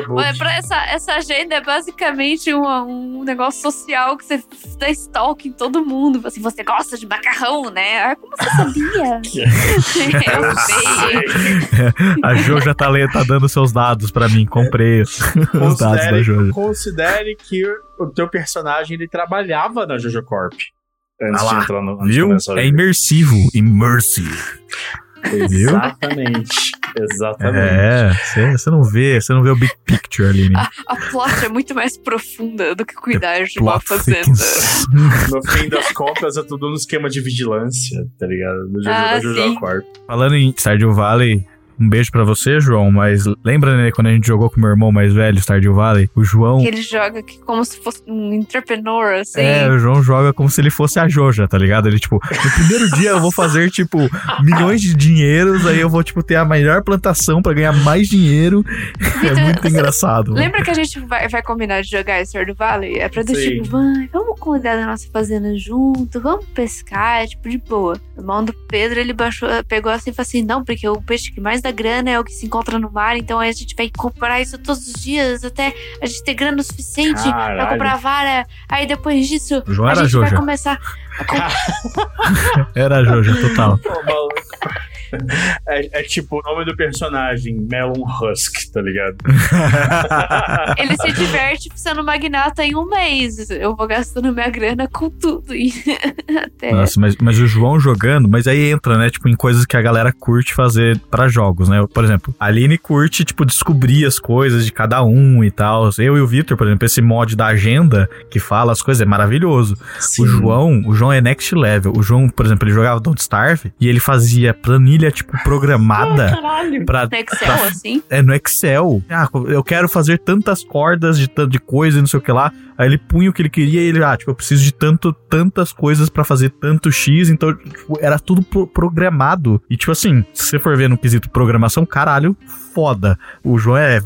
Olha, pra essa, essa agenda é basicamente um, um negócio social que você dá stalk em todo mundo. Assim, você gosta de macarrão, né? Ah, como você sabia? <laughs> Eu sei. <laughs> A Joja tá, tá dando seus dados pra mim, comprei os dados da Considere, Joja. considere que o teu personagem ele trabalhava na Jojo Corp. Antes Ah lá, de entrar no antes Viu? É imersivo. Immersive. Exatamente. Exatamente. É, você não vê, você não vê o big picture ali, né? A, a plot é muito mais profunda do que cuidar de uma fazenda. No fim das contas, é tudo no esquema de vigilância, tá ligado? Do Jojo, Ah, Jojo sim. Corp. Falando em Stardew Valley, um beijo pra você, João, mas lembra, né, quando a gente jogou com meu irmão mais velho, Stardew Valley? O João... Que ele joga que como se fosse um entrepreneur, assim. É, o João joga como se ele fosse a Joja, tá ligado? Ele, tipo, no primeiro dia eu vou fazer, tipo, milhões de dinheiros, aí eu vou, tipo, ter a melhor plantação pra ganhar mais dinheiro. É Vitor, muito você engraçado. mano. Lembra que a gente vai, vai combinar de jogar Stardew Valley? É pra do Sim. tipo, vai, vamos cuidar da nossa fazenda junto, vamos pescar, tipo, de boa. O irmão do Pedro, ele baixou, pegou assim e falou assim, não, porque o peixe que mais dá grana é o que se encontra no mar, então a gente vai comprar isso todos os dias até a gente ter grana o suficiente pra Caralho. comprar vara. Aí depois disso, a gente Joja. vai começar... <laughs> Era a Joja, total. Pô, maluco. É, é tipo o nome do personagem, Melon Husk, tá ligado? <laughs> Ele se diverte sendo magnata em um mês. Eu vou gastando minha grana com tudo. E <laughs> até... Nossa, mas, mas o João jogando, mas aí entra, né, tipo, em coisas que a galera curte fazer pra jogos, né? Por exemplo, a Aline curte, tipo, descobrir as coisas de cada um e tal. Eu e o Victor, por exemplo, esse mod da agenda que fala as coisas é maravilhoso. O João, o João é next level. O João, por exemplo, ele jogava Don't Starve e ele fazia planilha, tipo, programada <laughs> pra, No Excel, pra- assim. é no Excel. Ah, eu quero fazer tantas cordas de, de coisa e não sei o que lá. Aí ele punha o que ele queria e ele, ah, tipo, eu preciso de tanto, tantas coisas pra fazer tanto X. Então, tipo, era tudo pro- programado. E, tipo assim, se você for ver no quesito programação, caralho, foda. O João é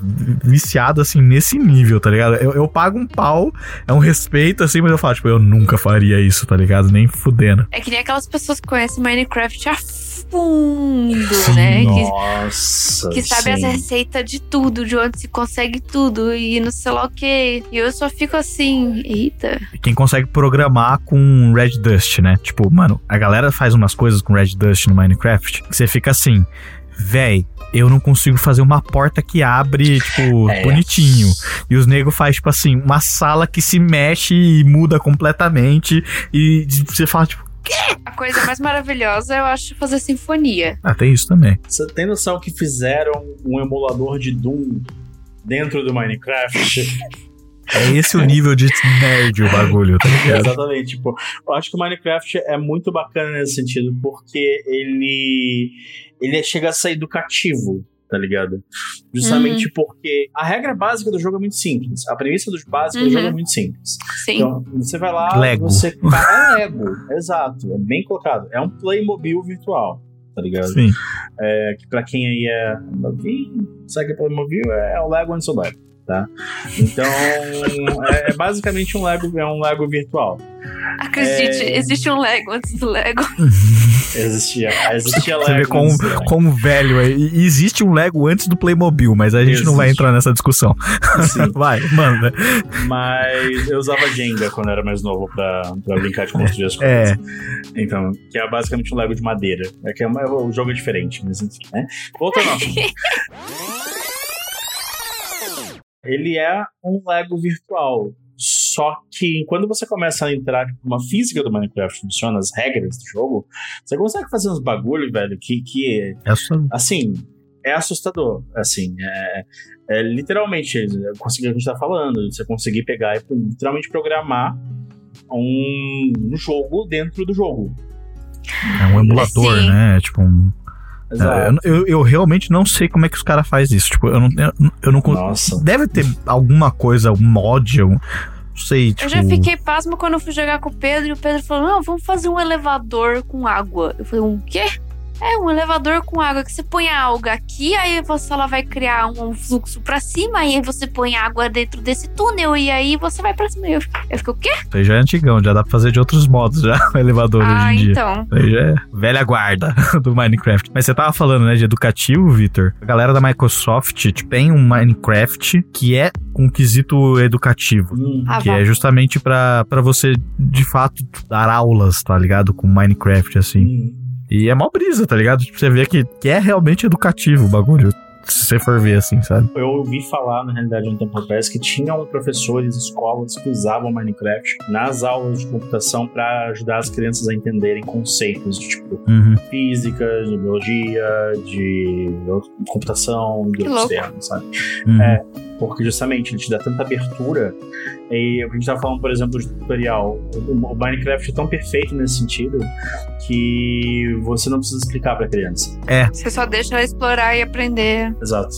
viciado, assim, nesse nível, tá ligado? Eu, eu pago um pau, é um respeito, assim, mas eu falo, tipo, eu nunca faria isso, tá ligado? Nem fudendo. É que nem aquelas pessoas que conhecem Minecraft a fundo, né? Que, Nossa. que sabe as receitas de tudo, de onde se consegue tudo e não sei lá o que. E eu só fico assim, eita. quem consegue programar com Red Dust, né? Tipo, mano, a galera faz umas coisas com Red Dust no Minecraft que você fica assim, véi, eu não consigo fazer uma porta que abre, tipo, <laughs> É. bonitinho. E os nego faz, tipo assim, uma sala que se mexe e muda completamente. E você fala, tipo, A coisa mais maravilhosa eu acho fazer sinfonia. ah, tem isso também. Você tem noção que fizeram um emulador de Doom dentro do Minecraft? <laughs> É esse o nível de nerd o bagulho, tá ligado? <laughs> Exatamente. Tipo, eu acho que o Minecraft é muito bacana nesse sentido, porque ele, ele chega a ser educativo, tá ligado? Justamente porque a regra básica do jogo é muito simples. A premissa do básico do Uhum. jogo é muito simples. Sim. Então, você vai lá, Lego. você. <laughs> É Lego, exato. É bem colocado. É um Playmobil virtual, tá ligado? Sim. É, que pra quem aí é novinho, segue Playmobil, é o Lego antes do Lego. tá? Então, é, é basicamente um Lego, é um Lego virtual. Acredite, É. existe um Lego antes do Lego. <laughs> Existia, existia Lego. Você vê como, né? como velho é. E existe um Lego antes do Playmobil, mas a gente não vai Existe. entrar nessa discussão. Sim. <laughs> Vai, manda. Mas eu usava Jenga quando eu era mais novo pra, pra brincar de construir as É. coisas. Então, que é basicamente um Lego de madeira. É que é o jogo é diferente, mas enfim, né? Voltando. <laughs> Ele é um Lego virtual. Só que quando você começa a entrar tipo, uma física do Minecraft, funciona as regras do jogo, você consegue fazer uns bagulho, velho, que, que É assim, é assustador. Assim, é, é literalmente, eu consegui o que a gente tá falando, você conseguir pegar e literalmente programar um, um jogo dentro do jogo. É um emulador, Sim. né? Tipo um. Exato. Eu, eu, realmente não sei como é que os caras fazem isso. Tipo, eu não, eu, eu não consigo. Nossa. Deve ter alguma coisa, um mod, um, sei, tipo. Eu já fiquei pasmo quando eu fui jogar com o Pedro e o Pedro falou: Não, vamos fazer um elevador com água. Eu falei: Um quê? É um elevador com água que você põe a alga aqui, aí você ela vai criar um fluxo pra cima, aí você põe água dentro desse túnel e aí você vai pra cima. Eu fiquei, eu fiquei o quê? Isso aí já é antigão, já dá pra fazer de outros modos já, <laughs> o elevador ah, hoje em dia. então. Isso aí já é velha guarda <laughs> do Minecraft. Mas você tava falando, né, de educativo, Vitor? A galera da Microsoft tipo, tem um Minecraft que é um quesito educativo. Hum, Ah, Que vá. é justamente pra pra você, de fato, dar aulas, tá ligado? Com Minecraft, assim. hum. E é mó brisa, tá ligado? Tipo, você vê que, que é realmente educativo o bagulho. Se você for ver assim, sabe? Eu ouvi falar, na realidade, um tempo atrás, que tinham professores, escolas que usavam Minecraft nas aulas de computação para ajudar as crianças a entenderem conceitos de tipo Uhum. física, de biologia, de computação, de outros termos, sabe? Uhum. É. Porque justamente ele te dá tanta abertura. E o que a gente tava falando, por exemplo, de tutorial. O Minecraft é tão perfeito nesse sentido que você não precisa explicar pra criança. Você só deixa ela explorar e aprender. Exato.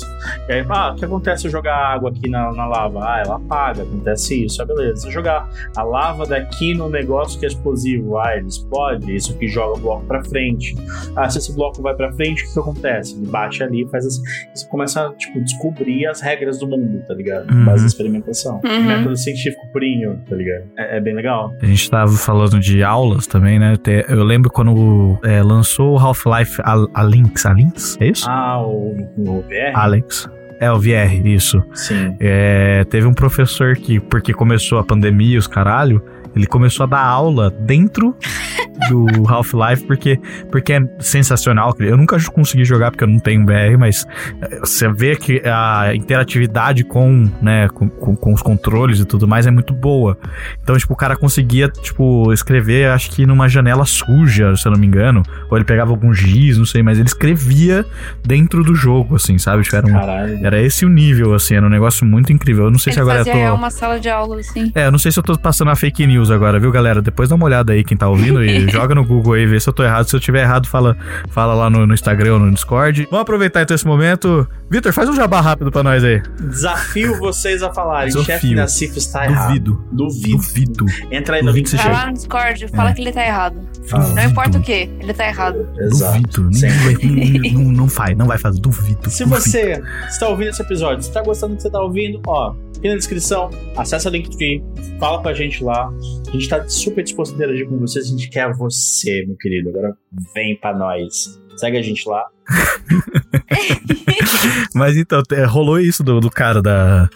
E aí, ah, o que acontece se eu jogar água aqui na, na lava? Ah, ela apaga, acontece isso, ah, beleza. Se eu jogar a lava daqui no negócio que é explosivo, ah, ele explode, isso que joga o bloco pra frente. Ah, se esse bloco vai pra frente, o que, que acontece? Ele bate ali, faz assim. Você começa a, tipo, descobrir as regras do mundo, tá ligado? Uhum. Base de experimentação. Uhum. Método científico purinho, tá ligado? É, é bem legal. A gente tava falando de aulas também, né? Eu lembro quando é, lançou o Half-Life Al- Alinx. Alinx? É isso? Ah, o, o VR? Alex. É, o VR, isso. Sim. É, teve um professor que, porque começou a pandemia e os caralho, ele começou a dar aula dentro <laughs> do Half-Life porque, porque é sensacional. Eu nunca consegui jogar porque eu não tenho VR, mas é, você vê que a interatividade com, né, com, com, com os controles e tudo mais é muito boa. Então, tipo, o cara conseguia, tipo, escrever, acho que numa janela suja, se eu não me engano, ou ele pegava algum giz, não sei, mas ele escrevia dentro do jogo, assim, sabe? Tipo, era, um, era esse o nível, assim, era um negócio muito incrível. Eu não sei se Ele agora eu fazia tô. uma sala de aula, assim. É, eu não sei se eu tô passando a fake news agora, viu, galera? Depois dá uma olhada aí, quem tá ouvindo, e joga no Google aí, vê se eu tô errado. Se eu tiver errado, fala, fala lá no, no Instagram ou no Discord. Vamos aproveitar então esse momento. Vitor, faz um jabá rápido pra nós aí. Desafio vocês a falarem. Desafio. Chefe Nassif está errado. Duvido. Duvido. Duvido. Entra aí no Duvido que você Vai lá no Discord, fala que ele tá errado. Fala. Não importa o que, ele tá errado. Exato. Duvido. Sempre. vai- não, não vai, não vai fazer. Duvido. Se duvido. você está ouvindo esse episódio, se está gostando do que você está ouvindo, ó, aqui na descrição, acessa o Linktree, fala com a gente lá. A gente tá super disposto a interagir com vocês, a gente quer você, meu querido. Agora vem pra nós. Segue a gente lá. <laughs> Mas então, é, rolou isso do, do cara da,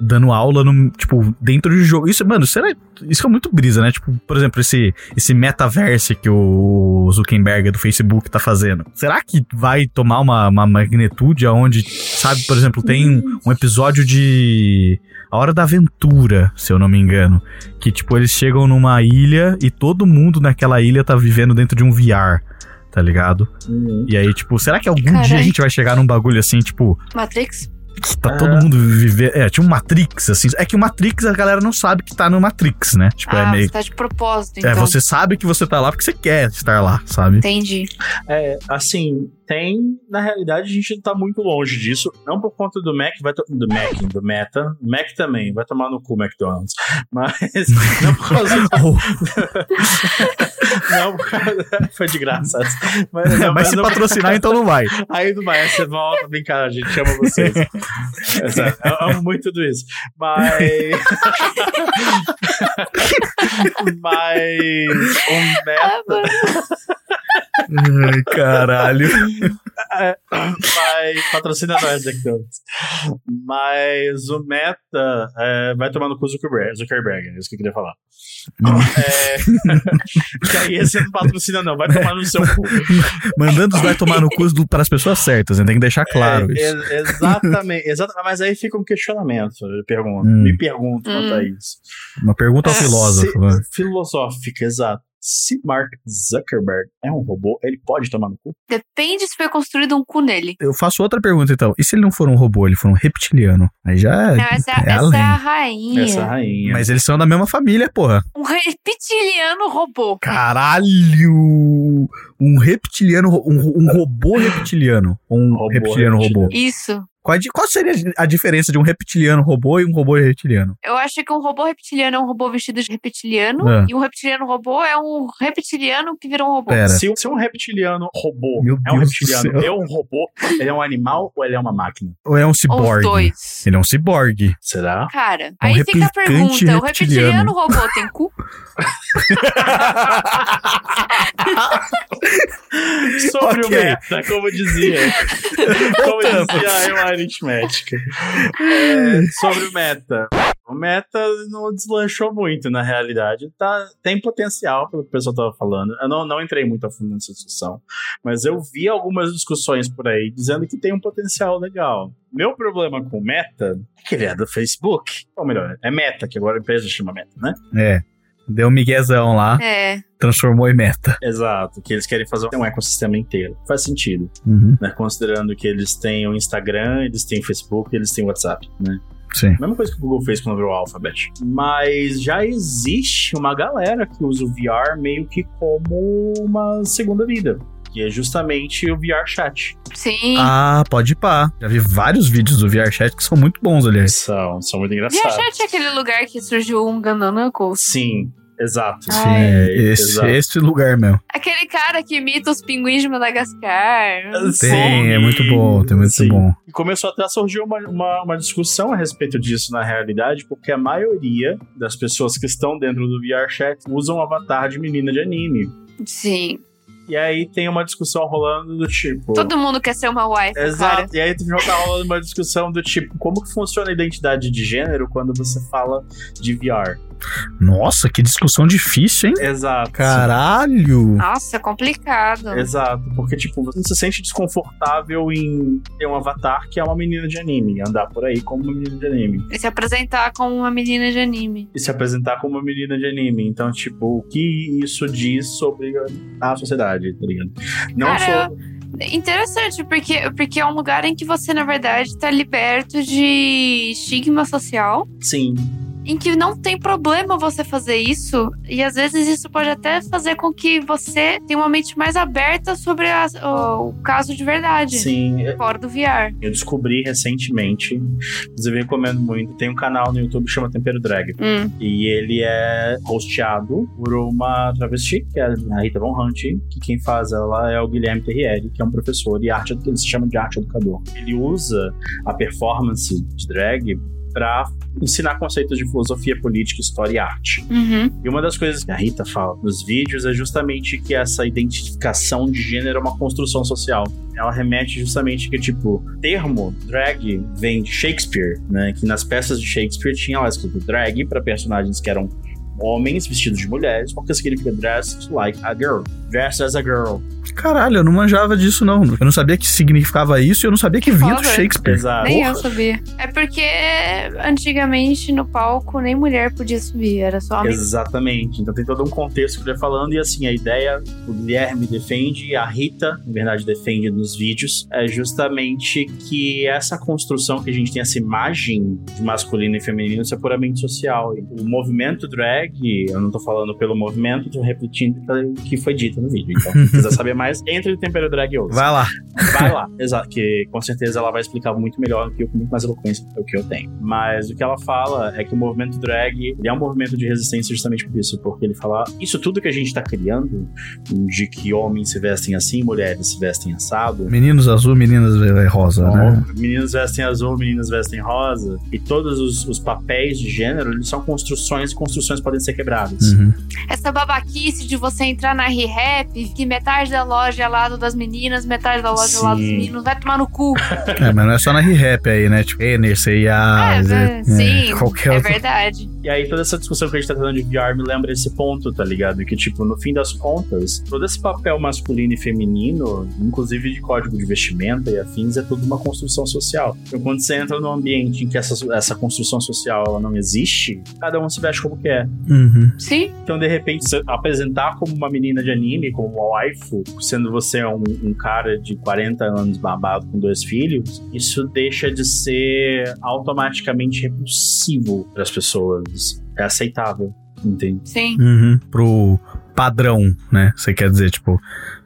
dando aula no, tipo, dentro de jogo. Isso, mano, será. Isso é muito brisa, né? Tipo, por exemplo, esse, esse metaverse que o Zuckerberg do Facebook tá fazendo. Será que vai tomar uma, uma magnitude aonde, sabe, por exemplo, tem um, um episódio de. A Hora da Aventura, se eu não me engano. Que, tipo, eles chegam numa ilha e todo mundo naquela ilha tá vivendo dentro de um VR. Tá ligado? E aí, tipo, será que algum dia a gente vai chegar num bagulho assim, tipo, Matrix? que tá todo mundo viver. É, tinha um Matrix, assim. É que o Matrix a galera não sabe que tá no Matrix, né? Tipo, ah, é meio. você tá de propósito, É, então. você sabe que você tá lá porque você quer estar lá, sabe? Entendi. É, assim, tem, na realidade, a gente tá muito longe disso. Não por conta do Mac, vai do Mac, do Meta. Mac também, vai tomar no cu McDonald's. Mas <laughs> não por causa do. <laughs> não, por causa- <laughs> foi de graça. Mas, não, Mas se não- patrocinar, então não vai. Aí não vai, você volta, vem cá, a gente chama vocês. Exato, eu amo muito tudo isso. Mas. Mas. O meta. Ai, caralho. Mas patrocina nós, McDonald's. Mas o meta é, vai tomar no cu Zuckerberg, Zuckerberg, é isso que eu queria falar. É, <laughs> que aí esse não patrocina, não, vai tomar no seu cu. Mandando os vai tomar no cu para as pessoas certas, né? Tem que deixar claro É, isso. ex- exatamente, exatamente. Mas aí fica um questionamento. Eu pergunto, Hum. me pergunto quanto a Hum. isso. Uma pergunta ao Se- filósofo. né? filosófica, exato. Se Mark Zuckerberg é um robô, ele pode tomar no cu? Depende se foi construído um cu nele. Eu faço outra pergunta então. E se ele não for um robô, ele for um reptiliano? Aí já é, Não, essa, é essa além. é a rainha. Essa rainha. Mas eles são da mesma família, porra. Um reptiliano robô. Caralho! Um reptiliano, um, um robô reptiliano. Um Robô reptiliano robô. reptiliano. Isso. Qual, qual seria a diferença de um reptiliano robô e um robô reptiliano? Eu acho que um robô reptiliano é um robô vestido de reptiliano. É. E um reptiliano robô é um reptiliano que virou um robô. Pera. Se, se um reptiliano robô Meu é um Deus do reptiliano, é um robô, ele é um animal ou ele é uma máquina? Ou é um Ou os ciborgue? dois. Ele é um ciborgue. Será? Cara, Um aí fica a pergunta: o reptiliano. reptiliano robô tem cu? <laughs> Sobre Ok. o meta, como dizia. como dizia a aritmética. É, sobre o meta. O meta não deslanchou muito, na realidade. Tá, tem potencial, pelo que o pessoal tava falando. Eu não, não entrei muito a fundo nessa discussão. Mas eu vi algumas discussões por aí dizendo que tem um potencial legal. Meu problema com o meta é que ele é do Facebook. Ou melhor, é meta, que agora a empresa chama meta, né? É. Deu um miguezão lá, É. transformou em meta. Exato, que eles querem fazer um ecossistema inteiro. Faz sentido. Uhum. né? Considerando que eles têm o Instagram, eles têm o Facebook, eles têm o WhatsApp, né? Sim. Mesma coisa que o Google fez quando virou o Alphabet. Mas já existe uma galera que usa o VR meio que como uma segunda vida. Que é justamente o VR Chat. Sim. Ah, pode ir pá. Já vi vários vídeos do VRChat que são muito bons, aliás. São, são muito engraçados. a gente é aquele lugar que surgiu um Knuckles. Sim, exato. Sim, É, esse, exato. esse lugar mesmo. Aquele cara que imita os pinguins de Madagascar. Tem, é muito bom, tem muito Sim. bom. E começou até a surgir uma, uma, uma discussão a respeito disso na realidade, porque a maioria das pessoas que estão dentro do VR Chat usam um avatar de menina de anime. Sim. E aí tem uma discussão rolando do tipo. Todo mundo quer ser uma wife, cara. Exato. E aí já tá rolando uma discussão do tipo, como que funciona a identidade de gênero quando você fala de VR? Nossa, que discussão difícil, hein? Exato. Caralho! Nossa, é complicado. Exato, porque tipo, você se sente desconfortável em ter um avatar que é uma menina de anime, andar por aí como uma menina de anime. E se apresentar como uma menina de anime. E se apresentar como uma menina de anime. Então, tipo, o que isso diz sobre a sociedade, tá ligado? Não Cara. Interessante, porque, porque é um lugar em que você, na verdade, tá liberto de estigma social. Sim, Em que não tem problema você fazer isso. E às vezes isso pode até fazer com que você tenha uma mente mais aberta sobre a- o, o caso de verdade. sim. Fora do VR. Eu descobri recentemente, inclusive recomendo muito, tem um canal no YouTube que chama Tempero Drag. Hum. E ele é hosteado por uma travesti, que é a Rita Von Hunt, que quem faz ela é o Guilherme Terrieri, que é um professor de arte, ele se chama de arte educador. Ele usa a performance de drag para ensinar conceitos de filosofia política, história e arte. Uhum. E uma das coisas que a Rita fala nos vídeos é justamente que essa identificação de gênero é uma construção social. Ela remete justamente que, tipo, termo drag vem de Shakespeare, né? Que nas peças de Shakespeare tinha lá escrito drag para personagens que eram homens vestidos de mulheres, porque significa dressed like a girl. Dressed as a girl. Caralho, eu não manjava disso, não. Eu não sabia que significava isso e eu não sabia que vinha do. Shakespeare. Exato. Nem eu sabia. É porque antigamente no palco nem mulher podia subir, era só homem. Exatamente. Então tem todo um contexto que ele vai falando, e assim, a ideia o Guilherme defende, e a Rita, na verdade, defende nos vídeos, é justamente que essa construção que a gente tem, essa imagem de masculino e feminino, isso é puramente social. O movimento drag, drag, eu não tô falando pelo movimento, tô repetindo o que foi dito no vídeo. Então, <laughs> se quiser saber mais, entre no Tempero Drag e ouça. Vai lá. Vai lá, exato, que com certeza ela vai explicar muito melhor do que eu, com muito mais eloquência do que eu tenho. Mas o que ela fala é que o movimento drag é um movimento de resistência justamente por isso, porque ele fala isso tudo que a gente tá criando, de que homens se vestem assim, mulheres se vestem assado. Meninos azul, meninas rosa, né? Meninos vestem azul, meninas vestem rosa. E todos os, os papéis de gênero, eles são construções construções podem ser quebradas. Uhum. Essa babaquice de você entrar na ReHap, que metade da loja é lado das meninas, metade da loja é lado dos Sim. meninos, vai tomar no cu. <laughs> É, mas não é só na ReHap aí, né? Tipo, Ener, CIA, É, sim, qualquer é outro. verdade. E aí toda essa discussão que a gente tá tendo de VR me lembra esse ponto, tá ligado? Que, tipo, no fim das contas, todo esse papel masculino e feminino, inclusive de código de vestimenta e afins, é tudo uma construção social. Então quando você entra num ambiente em que essa, essa construção social ela não existe, cada um se veste como quer. Uhum. Sim. Então, de repente, apresentar como uma menina de anime, como uma waifu, sendo você um, um cara de 40 anos babado com dois filhos, isso deixa de ser automaticamente repulsivo para as pessoas. É aceitável, entende? Sim. Uhum. Pro padrão, né? Você quer dizer, tipo.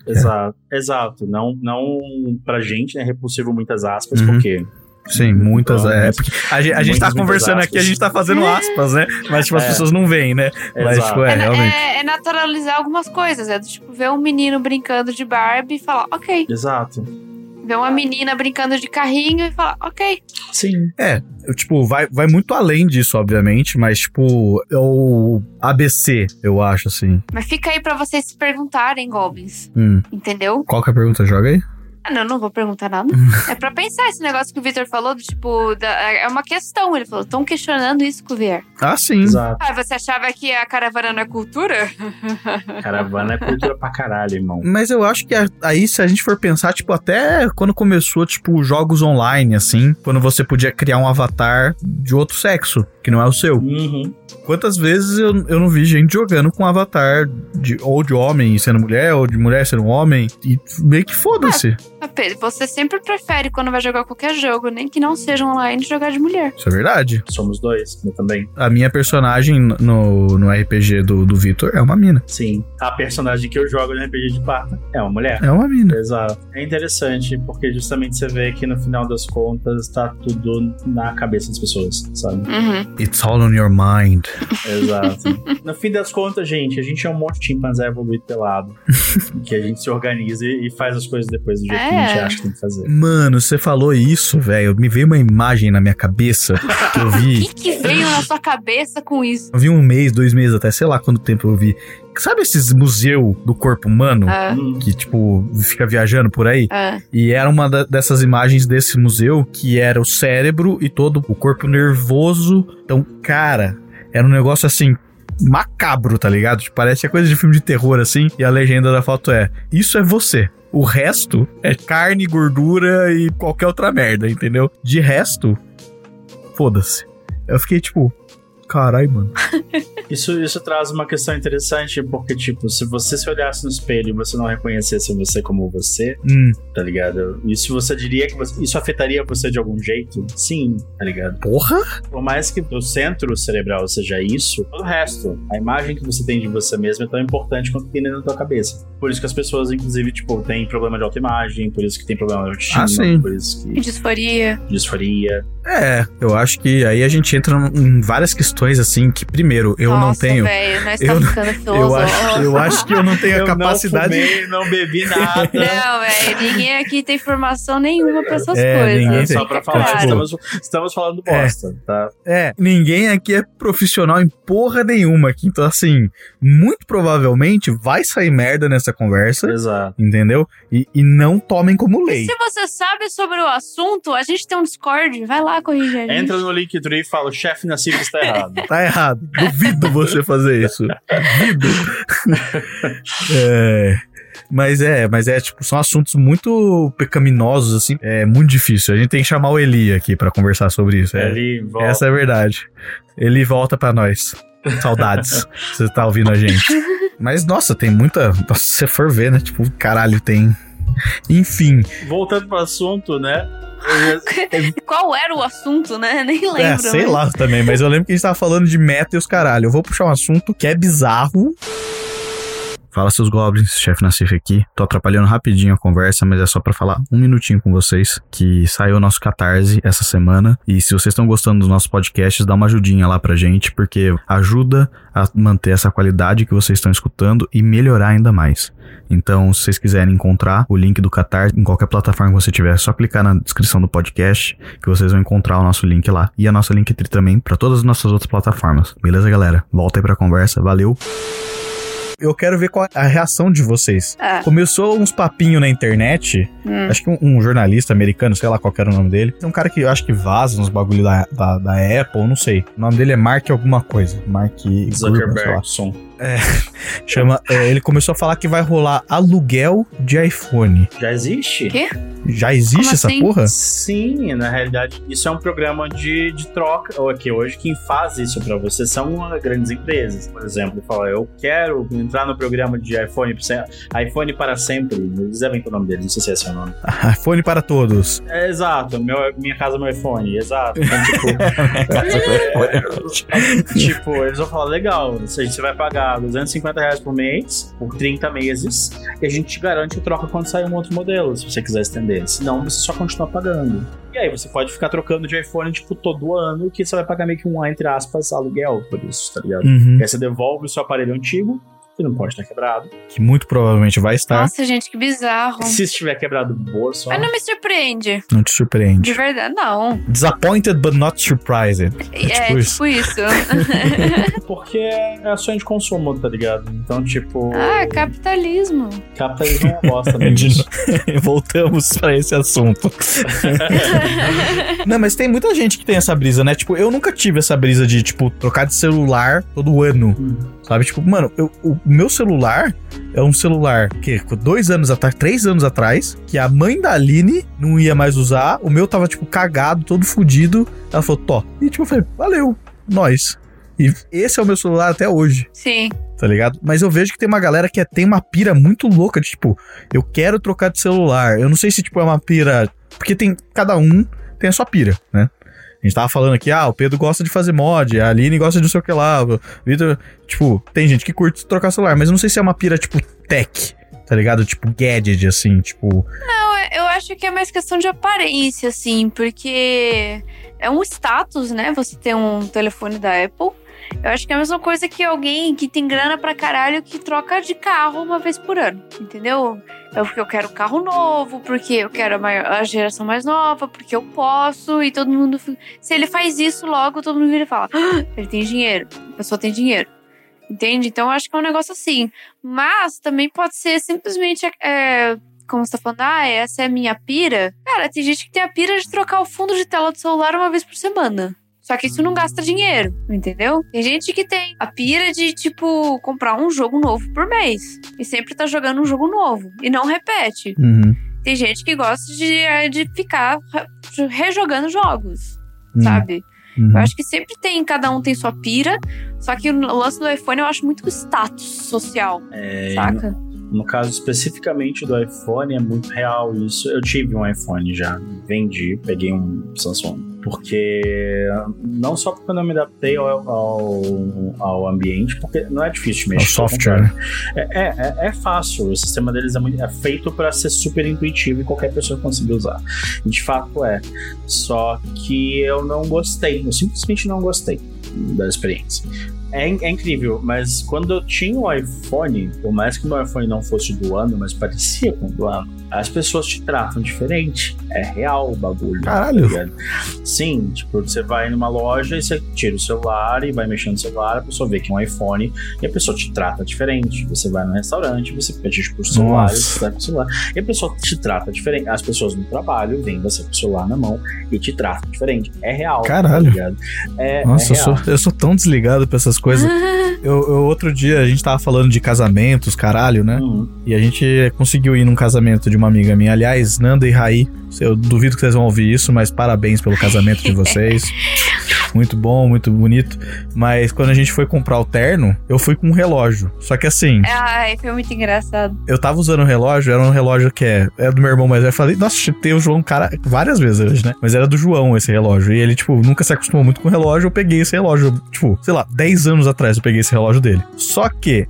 Exato, exato. Não, não pra gente, né? Repulsivo muitas aspas, Uhum. porque Sim, muitas. Não, É, mas- porque a, gente- a gente tá conversando aqui, a gente tá fazendo aspas, né? Mas, tipo, as É. pessoas não veem, né? Mas, Exato. tipo, é, É, realmente. é- é naturalizar algumas coisas. É do tipo ver um menino brincando de Barbie e falar, ok. Exato. Ver uma menina brincando de carrinho e falar, ok. Sim. É, eu, tipo, vai, vai muito além disso, obviamente, mas, tipo, é o ABC, eu acho, assim. Mas fica aí pra vocês se perguntarem, Goblins. Hum. Entendeu? Qual que é a pergunta? Joga aí. Ah, não, não vou perguntar nada. <laughs> é pra pensar esse negócio que o Victor falou, do tipo, da- é uma questão. Ele falou, estão questionando isso com o VR. Ah, sim. Exato. Ah, você achava que a caravana não é cultura? <laughs> Caravana é cultura pra caralho, irmão. Mas eu acho que aí, se a gente for pensar, tipo, até quando começou, tipo, jogos online, assim, quando você podia criar um avatar de outro sexo, que não é o seu. Uhum. Quantas vezes eu, eu não vi gente jogando com um avatar de, ou de homem sendo mulher, ou de mulher sendo homem, e meio que foda-se. Ah, Pedro, você sempre prefere, quando vai jogar qualquer jogo, nem que não seja online, jogar de mulher. Isso é verdade. Somos dois, eu também. A minha personagem no, no RPG do, do Victor é uma mina. Sim. A personagem que eu jogo no RPG de quarta é uma mulher. É uma mina. Exato. É interessante, porque justamente você vê que no final das contas tá tudo na cabeça das pessoas, sabe? Uhum. It's all on your mind. Exato. <laughs> no fim das contas, gente, a gente é um monte de chimpanzé evoluído pelado. <laughs> que a gente se organiza e faz as coisas depois do jeito que a gente É. acha que tem que fazer. Mano, você falou isso, velho. Me veio uma imagem na minha cabeça que eu <laughs> O vi. que, que veio na sua cabeça com isso? Eu vi um mês, dois meses até, sei lá quanto tempo eu vi. Sabe esses museu do corpo humano? Ah, Hum. Que, tipo, fica viajando por aí? ah. E era uma da- dessas imagens desse museu que era o cérebro e todo o corpo nervoso. Então, cara, era um negócio assim. Macabro, tá ligado? Tipo, Parece coisa de filme de terror assim. E a legenda da foto é: Isso é você. O resto é carne, gordura e qualquer outra merda, entendeu? De resto, foda-se. Eu fiquei tipo, carai, mano. <laughs> Isso, isso traz uma questão interessante, porque, tipo, se você se olhasse no espelho e você não reconhecesse você como você, Hum, tá ligado? Isso você diria que você- isso afetaria você de algum jeito? Sim, tá ligado? porra? Por mais que o centro cerebral seja isso, todo o resto, a imagem que você tem de você mesmo é tão importante quanto tem dentro da tua cabeça. Por isso que as pessoas, inclusive, tipo, têm problema de autoimagem, por isso que tem problema de autoestima, Ah, sim. por isso E que disforia. disforia. É, eu acho que aí a gente entra em várias questões assim que, primeiro, eu não Nossa, tenho. velho, nós eu tá não- ficando <laughs> Eu acho, eu acho que eu não tenho a Eu capacidade. não fumei, não bebi <laughs> nada. Não, velho, ninguém aqui tem formação nenhuma pra essas É, coisas. ninguém tem. Só pra Fica falar, claro. estamos, estamos falando bosta, tá? É, ninguém aqui é profissional em porra nenhuma aqui. Então, assim, muito provavelmente vai sair merda nessa conversa, Exato. entendeu? E, e não tomem como lei. Se você sabe sobre o assunto, a gente tem um Discord, vai lá corrigir a gente. Entra no Linktree e fala, o chefe Nassif está errado. Tá errado. Duvido você fazer isso. Duvido. <laughs> é. Mas é, mas é, tipo, são assuntos muito pecaminosos, assim. É muito difícil. A gente tem que chamar o Eli aqui pra conversar sobre isso. É, Ele volta. essa é a verdade. Ele volta pra nós. Saudades. <laughs> você tá ouvindo a gente. Mas, nossa, tem muita. Nossa, se você for ver, né? Tipo, caralho, tem. Enfim. Voltando pro assunto, né? <laughs> Qual era o assunto, né? Nem lembro. É, sei mas- lá também, mas eu lembro que a gente tava falando de meta e os caralho. Eu vou puxar um assunto que é bizarro. Fala seus goblins, chefe Nassif aqui. Tô atrapalhando rapidinho a conversa, mas é só pra falar um minutinho com vocês que saiu o nosso Catarse essa semana. E se vocês estão gostando dos nossos podcasts, dá uma ajudinha lá pra gente, porque ajuda a manter essa qualidade que vocês estão escutando e melhorar ainda mais. Então, se vocês quiserem encontrar o link do Catarse em qualquer plataforma que você tiver, é só clicar na descrição do podcast que vocês vão encontrar o nosso link lá. E a nossa Linktree também para todas as nossas outras plataformas. Beleza, galera? Volta aí pra conversa. Valeu! Eu quero ver qual é a reação de vocês. Ah. Começou uns papinhos na internet. Hum. Acho que um, um jornalista americano, sei lá qual que era o nome dele. Tem um cara que eu acho que vaza nos bagulho da, da, da Apple, não sei. O nome dele é Mark alguma coisa. Mark Gurman, sei lá. Zuckerberg. É, <laughs> chama, é, ele começou a falar que vai rolar aluguel de iPhone. Já existe? Quê? Já existe Como essa assim? porra? Sim, na realidade, isso é um programa de, de troca. Ou aqui, hoje, quem faz isso pra você são uh, grandes empresas. Por exemplo, fala, eu quero entrar no programa de iPhone, iPhone para sempre. Eles devem ter o nome deles, não sei se esse é o nome. <laughs> iPhone para todos. É, exato, meu, minha casa, meu iPhone, exato. Então, tipo, <laughs> tipo, eles vão falar, legal, você vai pagar 250 reais por mês, por 30 meses, e a gente te garante troca quando sair um outro modelo, se você quiser estender. Senão, você só continua pagando. E aí, você pode ficar trocando de iPhone, tipo, todo ano, que você vai pagar meio que um, entre aspas, aluguel por isso, tá ligado? Uhum. E aí você devolve o seu aparelho antigo, que não pode estar quebrado. Que muito provavelmente vai estar. Nossa, gente, que bizarro. Se estiver quebrado, boa só. Mas não me surpreende. Não te surpreende. De verdade, não. Disappointed but not surprised. É, tipo isso. tipo isso. <laughs> Porque é ações de consumo, tá ligado? Então, tipo. ah, capitalismo. Capitalismo é uma bosta <laughs> novo, <laughs> Voltamos pra esse assunto. Não, mas tem muita gente que tem essa brisa, né? Tipo, eu nunca tive essa brisa de, tipo, trocar de celular todo ano. Sabe? Tipo, mano, eu- o meu celular é um celular que dois anos atrás, três anos atrás, que a mãe da Aline não ia mais usar. O meu tava, tipo, cagado, todo fudido. Ela falou, tó. E, tipo, eu falei, valeu, nós. E esse é o meu celular até hoje Sim. tá ligado? Mas eu vejo que tem uma galera que é- tem uma pira muito louca de tipo, eu quero trocar de celular. Eu não sei se tipo é uma pira, porque tem cada um tem a sua pira, né? A gente tava falando aqui, ah, o Pedro gosta de fazer mod, a Aline gosta de não sei o que lá, o Vitor, tipo, tem gente que curte trocar celular, mas eu não sei se é uma pira tipo tech, tá ligado? Tipo gadget assim, tipo, Não, é- eu acho que é mais questão de aparência, assim, porque é um status, né? Você ter um telefone da Apple. Eu acho que é a mesma coisa que alguém que tem grana pra caralho que troca de carro uma vez por ano, entendeu? É porque eu quero carro novo, porque eu quero a, maior- a geração mais nova, porque eu posso, e todo mundo. Se ele faz isso logo, todo mundo vira e fala: "Ah, ele tem dinheiro, a pessoa tem dinheiro. Entende? Então eu acho que é um negócio assim. Mas também pode ser simplesmente. é, como você tá falando, ah, essa é a minha pira. Cara, tem gente que tem a pira de trocar o fundo de tela do celular uma vez por semana. Só que isso não gasta dinheiro, entendeu? Tem gente que tem a pira de, tipo, comprar um jogo novo por mês. E sempre tá jogando um jogo novo. E não repete. uhum, Tem gente que gosta de, é, de ficar re- rejogando jogos, uhum, sabe? uhum. Eu acho que sempre tem, cada um tem sua pira. Só que o lance do iPhone eu acho muito status social, É, saca? No caso especificamente do iPhone, é muito real isso. Eu tive um iPhone já, vendi, peguei um Samsung. Porque não só porque eu não me adaptei ao, ao, ao ambiente, porque não é difícil de É o mexer. software, contrário. É, é, é- é fácil, o sistema deles é, muito- é feito para ser super intuitivo e qualquer pessoa conseguir usar. De fato é. Só que eu não gostei, eu simplesmente não gostei da experiência. É, é incrível, mas quando eu tinha o iPhone, por mais que meu iPhone não fosse do ano, mas parecia com o do ano, as pessoas te tratam diferente. É real o bagulho. Caralho. tá? Sim, tipo, você vai numa loja e você tira o celular e vai mexendo no celular, a pessoa vê que é um iPhone e a pessoa te trata diferente. Você vai no restaurante, você pede por celular, Nossa. você vai com o celular. E a pessoa te trata diferente. As pessoas no trabalho veem você com o celular na mão e te tratam diferente. É real. Caralho. Tá é, Nossa, é eu, sou, real. eu sou tão desligado pra essas coisas. <laughs> Eu, eu- outro dia a gente tava falando de casamentos, caralho, né? Uhum. E a gente conseguiu ir num casamento de uma amiga minha. Aliás, Nanda e Raí, eu duvido que vocês vão ouvir isso, mas parabéns pelo casamento <laughs> de vocês. <laughs> muito bom, muito bonito. Mas quando a gente foi comprar o terno, eu fui com um relógio. Só que assim, Ai, foi muito engraçado. eu tava usando o relógio, era um relógio que é, é do meu irmão, mas eu falei, nossa, tem o João, cara, várias vezes hoje, né? Mas era do João esse relógio. E ele, tipo, nunca se acostumou muito com relógio. Eu peguei esse relógio, tipo, sei lá, 10 anos atrás eu peguei esse relógio dele. Só que.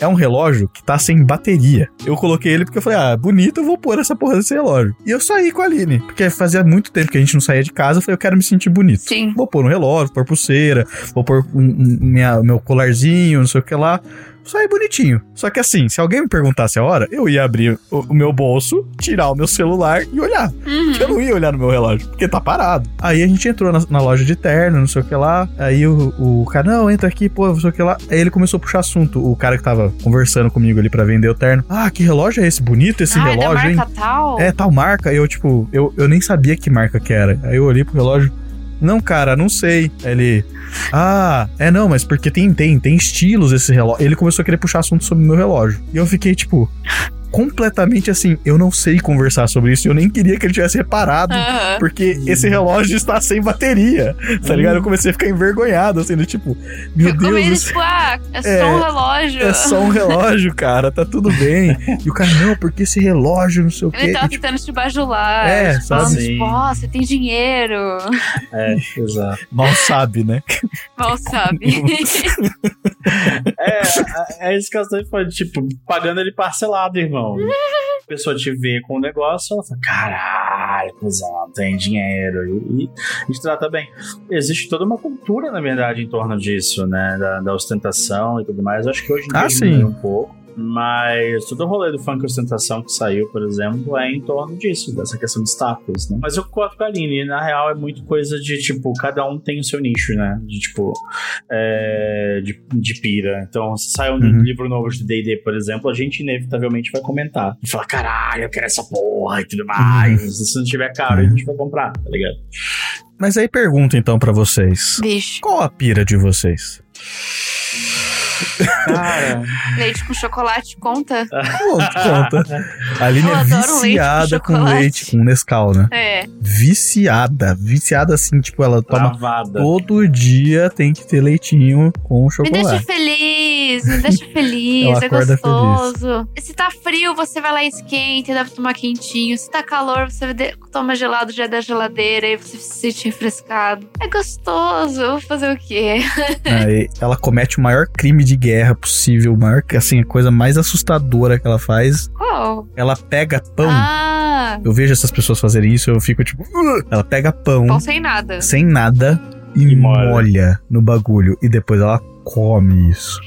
É um relógio que tá sem bateria. Eu coloquei ele porque eu falei, ah, bonito, eu vou pôr essa porra desse relógio. E eu saí com a Aline, porque fazia muito tempo que a gente não saía de casa. Eu falei, eu quero me sentir bonito. Sim. Vou pôr um relógio, pôr pulseira, vou pôr um, um- minha, meu colarzinho, não sei o que lá. Saí bonitinho. Só que assim, se alguém me perguntasse a hora, eu ia abrir o, o meu bolso, tirar o meu celular e olhar. Eu não ia olhar no meu relógio, porque tá parado. Aí a gente entrou na, na loja de terno, não sei o que lá. Aí o, o cara, não, entra aqui, pô, não sei o que lá. Aí ele começou a puxar assunto. O cara que tava conversando comigo ali pra vender o terno. Ah, que relógio é esse? Bonito esse da relógio, hein? marca tal? É, tal marca. Eu, tipo, eu, eu nem sabia que marca que era. Aí eu olhei pro relógio. Não, cara, não sei. Ele. Ah, é não, mas porque tem, tem, tem estilos esse relógio. Ele começou a querer puxar assunto sobre o meu relógio. E eu fiquei, tipo, completamente assim, eu não sei conversar sobre isso. Eu nem queria que ele tivesse reparado. Porque esse relógio está sem bateria. Tá ligado? Eu comecei a ficar envergonhado, assim, do tipo, meu Como Deus ele, tipo, ah, é só É, um relógio. É só um relógio, cara, tá tudo bem. E o cara, não, porque esse relógio, não sei o quê. Ele tava E, tipo, tentando te bajular. É, tipo, sabe? falando, tipo, ó, você tem dinheiro. É, exato. mal sabe, né? Mal sabe. <laughs> É, é, é isso que eu sempre falei, tipo, pagando ele parcelado, irmão. A pessoa te vê com o negócio, ela fala, caralho, cuzão, tem dinheiro. E, e, e te trata bem. Existe toda uma cultura, na verdade, em torno disso, né? Da, da ostentação e tudo mais. Acho que hoje em dia Ah, sim. um pouco. Mas todo o rolê do funk ostentação que saiu, por exemplo, é em torno disso, dessa questão de status, né? Mas eu concordo com a Aline, na real é muito coisa de, tipo, cada um tem o seu nicho, né? De, tipo, é, de, de pira. Então, se sai um Uhum. livro novo de D&D, por exemplo, a gente inevitavelmente vai comentar. E falar, caralho, eu quero essa porra e tudo mais. Uhum. Se não tiver caro, a gente vai comprar, tá ligado? Mas aí pergunta então pra vocês. Bicho, Qual a pira de vocês? Cara, leite com chocolate conta? Conta, conta. A Aline Eu é adoro leite com viciada com, chocolate. leite, com Nescau, né? É. Viciada. Viciada assim, tipo, ela toma travada. todo dia tem que ter leitinho com Me deixa chocolate. feliz, me deixa <laughs> feliz, Ela é gostoso. Se tá frio, você vai lá e esquenta, deve tomar quentinho. Se tá calor, você toma gelado já da geladeira e você se sente refrescado. É gostoso, eu vou fazer o quê? Aí ela comete o maior crime de guerra possível, maior, assim, a coisa mais assustadora que ela faz. Qual? Ela pega pão. Ah, Eu vejo essas pessoas fazerem isso, eu fico tipo. "Ugh". Ela pega pão pão sem nada. sem nada e, E molha. molha no bagulho. E depois ela come isso.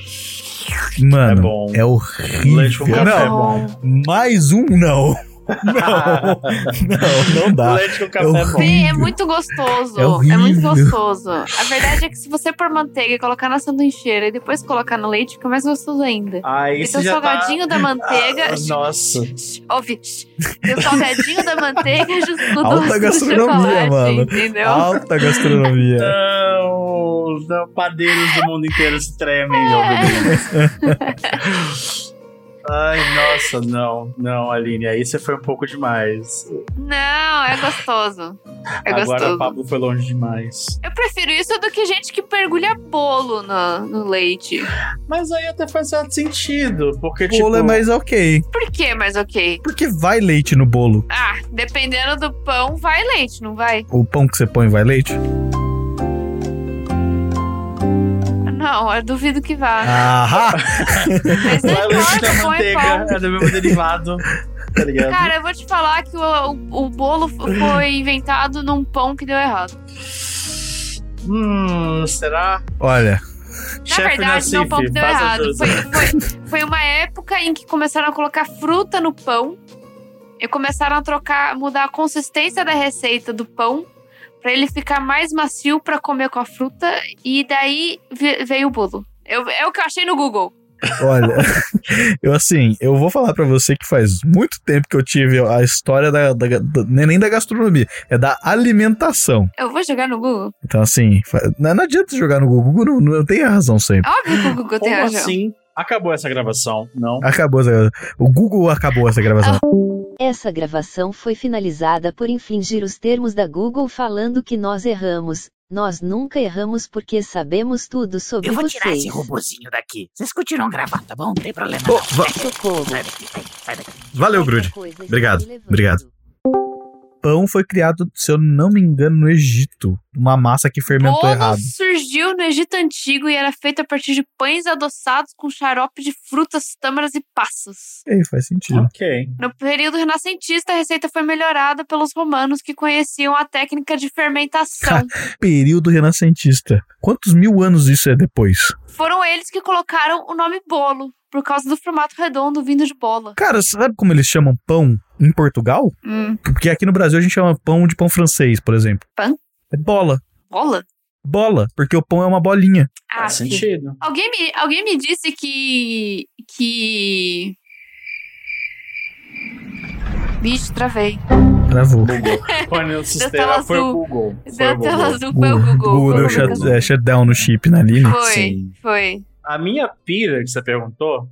Mano, É bom. é horrível. Leite com café é não, bom. mais um não. <laughs> Não, não, dá. Leite com café é bom. Sim, é muito gostoso. É É, muito gostoso. A verdade é que se você pôr manteiga e colocar na sanduicheira e depois colocar no leite, fica mais gostoso ainda. Esse é você o já tá... salgadinho da manteiga. Ah, nossa. Ouve. o salgadinho da manteiga junto com Alta gastronomia, chocolate, mano. entendeu? Alta gastronomia. Não, não, padeiros do mundo inteiro se tremem, Deus. <laughs> Ai, nossa, não, não, Aline, aí você foi um pouco demais. Não, é gostoso. É Agora gostoso. o Pablo foi longe demais. Eu prefiro isso do que gente que mergulha bolo no, no leite. Mas aí até faz certo sentido, porque O bolo tipo... é mais ok. Por que mais ok? Porque vai leite no bolo. Ah, dependendo do pão, vai leite, não vai? O pão que você põe vai leite? Não, eu duvido que vá. Ahá! Mas não importa, da põe manteiga, pão. é do mesmo derivado, tá ligado? Cara, eu vou te falar que o, o, o bolo foi inventado num pão que deu errado. Hum, será? Olha, Na verdade, não, o pão que deu errado. Foi, foi, foi uma época em que começaram a colocar fruta no pão e começaram a trocar, mudar a consistência da receita do pão pra ele ficar mais macio pra comer com a fruta e daí ve- veio o bolo. Eu, é o que eu achei no Google. olha. <laughs> eu assim, eu vou falar pra você que faz muito tempo que eu tive a história da, da, da- não é nem da gastronomia, é da alimentação. Eu vou jogar no Google. Então, assim, não, não adianta jogar no Google. O Google não, não tem a razão sempre. Óbvio que o Google tem Como razão. assim? Acabou essa gravação, não? Acabou essa, O Google acabou essa gravação. Essa gravação foi finalizada por infringir os termos da Google falando que nós erramos. Nós nunca erramos porque sabemos tudo sobre Eu vou vocês. tirar esse robozinho daqui. Vocês continuam gravando, tá bom? Não tem problema. Não. va- Socorro. Sai daqui, sai, daqui. Valeu, Grude. Obrigado, obrigado. Pão foi criado, se eu não me engano, no Egito. Uma massa que fermentou Bolo errado. surgiu no Egito Antigo e era feito a partir de pães adoçados com xarope de frutas, tâmaras e passas. Ei, faz sentido. Ok. No período renascentista, a receita foi melhorada pelos romanos que conheciam a técnica de fermentação. <laughs> Período renascentista. Quantos mil anos isso é depois? Foram eles que colocaram o nome bolo, por causa do formato redondo vindo de bola. Cara, sabe como eles chamam pão em Portugal? Hum, Porque aqui no Brasil a gente chama pão de pão francês, por exemplo. Pão? É bola. bola? Bola, porque o pão é uma bolinha. Ah, Faz sentido. Alguém me, alguém me disse que. que. Bicho, travei. Travou. Google. <laughs> No sistema. Foi o azul. Google. Foi Deu o tela Google. azul, foi o Google. Google deu o shut, é, shutdown no chip na Lili. Foi, Sim. foi. A minha pira que você perguntou,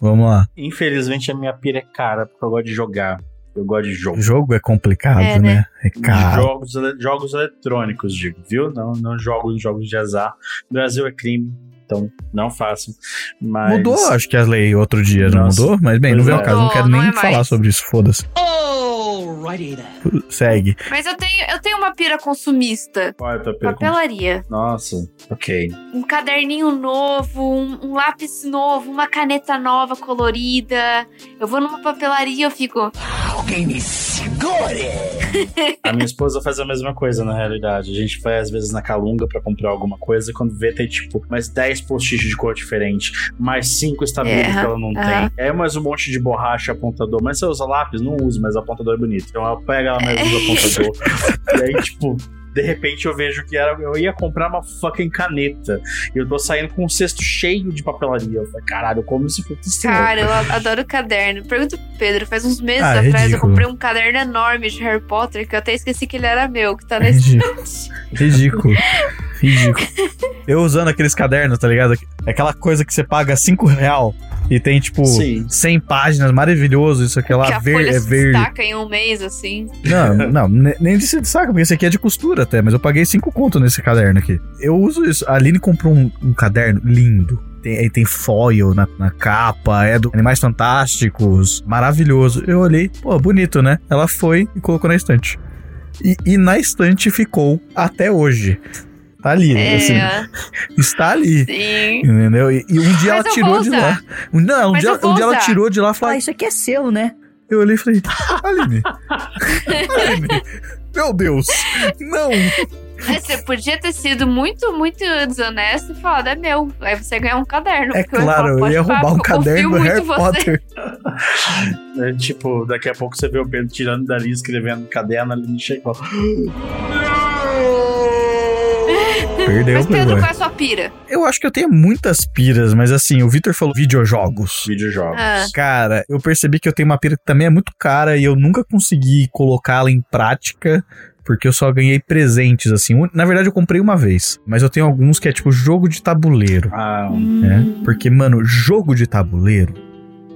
Vamos lá. infelizmente a minha pira é cara, porque eu gosto de jogar. Eu gosto de jogo. O jogo é complicado, É, né? né? É caro. Jogos, jogos eletrônicos, digo, viu? Não, não jogos jogos de azar. No Brasil é crime, então não façam. Mas... Mudou, acho que as leis outro dia, não Nossa. mudou? Mas bem, não Pois vem é. ao caso, não Mudou, quero não nem é falar mais. sobre isso, foda-se. Then. Segue. Mas eu tenho, eu tenho uma pira consumista. Qual é a tua pergunta? Papelaria. Nossa, ok. Um caderninho novo, um, um lápis novo, uma caneta nova colorida. Eu vou numa papelaria e eu fico. Alguém me segure! A minha esposa faz a mesma coisa, na realidade. A gente vai, às vezes, na Calunga pra comprar alguma coisa, e quando vê, tem, tipo, mais 10 post-its de cor diferente, mais 5 estabilos É, que ela não tem. É mais um monte de borracha, apontador. Mas você usa lápis? Não uso, mas o apontador é bonito. Então ela pega, ela mais usa apontador. <laughs> e aí, tipo... De repente eu vejo que era, eu ia comprar uma fucking caneta. E eu tô saindo com um cesto cheio de papelaria. Eu falei, caralho, como isso aconteceu? Cara, eu adoro caderno. Pergunta pro Pedro, faz uns meses Ah, é atrás eu ridículo. comprei um caderno enorme de Harry Potter que eu até esqueci que ele era meu, que tá na É ridículo. estante. Ridículo. Ridículo. Eu usando aqueles cadernos, tá ligado? Aquela coisa que você paga 5 real e tem, tipo, Sim. 100 páginas, maravilhoso, isso aqui lá, que a ver, folha é se verde. destaca em um mês, assim. Não, <laughs> não, ne- nem se destaca, porque esse aqui é de costura até, mas eu paguei 5 conto nesse caderno aqui. Eu uso isso. A Aline comprou um, um caderno lindo. Tem, aí tem foil na, na capa, é do Animais Fantásticos, maravilhoso. Eu olhei, pô, bonito, né? Ela foi e colocou na estante. E, e na estante ficou até hoje. Tá ali, É, assim, está ali. sim. Entendeu? E, e um dia Mas ela tirou de lá. Não, um Mas dia, um dia ela tirou de lá e falou: Ah, isso aqui é seu, né? eu olhei e falei, Aline, <laughs> Aline, meu Deus, não. Você podia ter sido muito, muito desonesto e falado, é meu. Aí você ganha um caderno. É porque eu claro, eu ia roubar um caderno do muito Harry. Potter. <laughs> É, tipo, daqui a pouco você vê o Pedro tirando dali, escrevendo no caderno ali, chega e fala, <gasps> <laughs> Perdeu, Mas Pedro, qual é a sua pira? Eu acho que eu tenho muitas piras, mas assim, o Victor falou videojogos. videojogos. Ah. Cara, eu percebi que eu tenho uma pira que também é muito cara e eu nunca consegui colocá-la em prática. Porque eu só ganhei presentes, assim. Na verdade, eu comprei uma vez. Mas eu tenho alguns que é tipo jogo de tabuleiro. Ah, né? Porque, mano, jogo de tabuleiro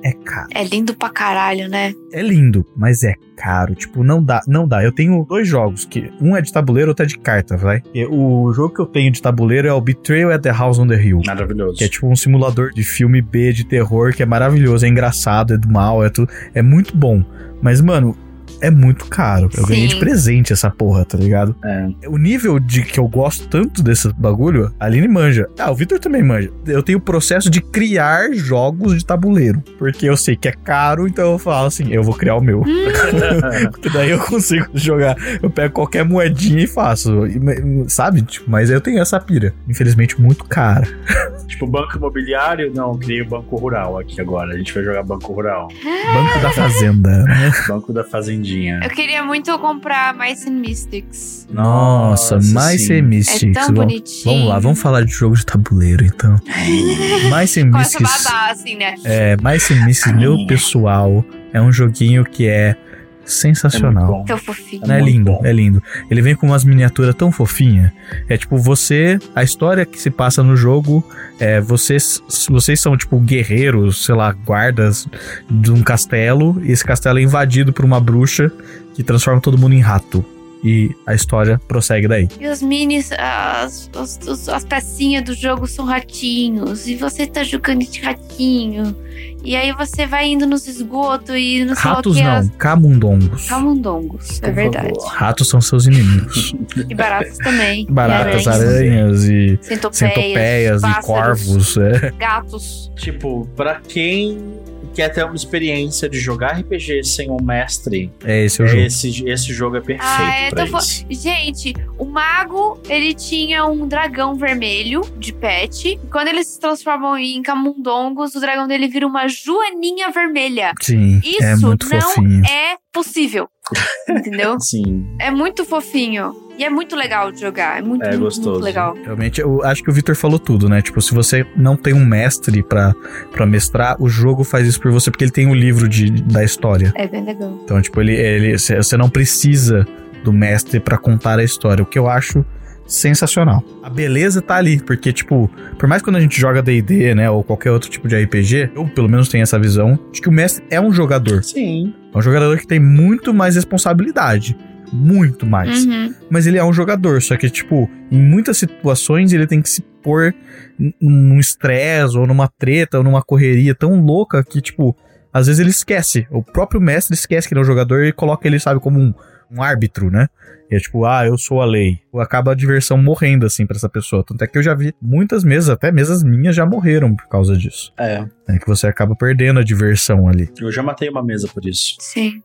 é caro. É lindo pra caralho, né? É lindo, mas é caro. Tipo, não dá, não dá. Eu tenho dois jogos, que um é de tabuleiro, outro é de carta, vai. E o jogo que eu tenho de tabuleiro é o Betrayal at the House on the Hill. maravilhoso. Que é tipo um simulador de filme B de terror, que é maravilhoso, é engraçado, é do mal, é tudo. É muito bom. Mas, mano, é muito caro. Eu ganhei de Sim. presente essa porra, tá ligado? É. O nível de que eu gosto tanto desse bagulho, a Aline manja. Ah, o Victor também manja. Eu tenho o processo de criar jogos de tabuleiro. Porque eu sei que é caro, então eu falo assim, eu vou criar o meu. <laughs> porque daí eu consigo jogar. Eu pego qualquer moedinha e faço. Sabe? Tipo, mas eu tenho essa pira. Infelizmente, muito cara. <laughs> tipo, banco imobiliário, não, eu criei o banco rural aqui agora. A gente vai jogar banco rural. Banco da Fazenda, né? banco da Eu queria muito comprar Mice and Mystics. Nossa, mais sem Mystics. É tão vamos, bonitinho. vamos lá, vamos falar de jogo de tabuleiro, então. <laughs> mais sem Começa a Mystics. babar, assim, né? É, mais Mystics, meu pessoal, é um joguinho que é sensacional. Tão fofinho. Não é lindo, é lindo. Ele vem com umas miniaturas tão fofinhas. É tipo, você. A história que se passa no jogo é vocês. Vocês são, tipo, guerreiros, sei lá, guardas de um castelo. E esse castelo é invadido por uma bruxa que transforma todo mundo em rato. E a história prossegue daí. E os minis, as, os- as pecinhas do jogo são ratinhos. E você tá jogando de ratinho. E aí você vai indo nos esgotos e não sei Ratos que. não, as- camundongos. Camundongos, é Por verdade. favor. Ratos são seus inimigos. E baratas também. <laughs> Baratas, E aranhas, aranhas e Centopeias, centopeias e pássaros, corvos. É. Gatos. Tipo, pra quem quer ter uma experiência de jogar RPG sem um mestre, É esse o jogo. esse, esse jogo é perfeito Ah, é, fa- isso. Gente, o mago, ele tinha um dragão vermelho de pet. E quando eles se transformam em camundongos, o dragão dele vira uma joaninha vermelha. Sim, Isso é muito não fofinho. é possível. <laughs> Entendeu? Sim. É muito fofinho. E é muito legal de jogar. É muito, É muito, gostoso. muito legal. Realmente, eu acho que o Victor falou tudo, né? Tipo, se você não tem um mestre pra, pra mestrar, o jogo faz isso por você, porque ele tem o livro de, da história. É bem legal. Então, tipo, ele, ele, cê- você não precisa do mestre pra contar a história, o que eu acho sensacional. A beleza tá ali, porque, tipo, por mais que quando a gente joga D&D, né, ou qualquer outro tipo de RPG, eu pelo menos tenho essa visão de que o mestre é um jogador. Sim. É um jogador que tem muito mais responsabilidade. Muito mais. Uhum. Mas ele é um jogador, só que, tipo, em muitas situações ele tem que se pôr num estresse, ou numa treta, ou numa correria tão louca que, tipo, às vezes ele esquece. O próprio mestre esquece que ele é um jogador e coloca ele, sabe, como um, um árbitro, né? E é tipo, ah, eu sou a lei. Acaba a diversão morrendo, assim, pra essa pessoa. Tanto é que eu já vi muitas mesas, até mesas minhas já morreram por causa disso. É. É que você acaba perdendo a diversão ali. Eu já matei uma mesa por isso. Sim.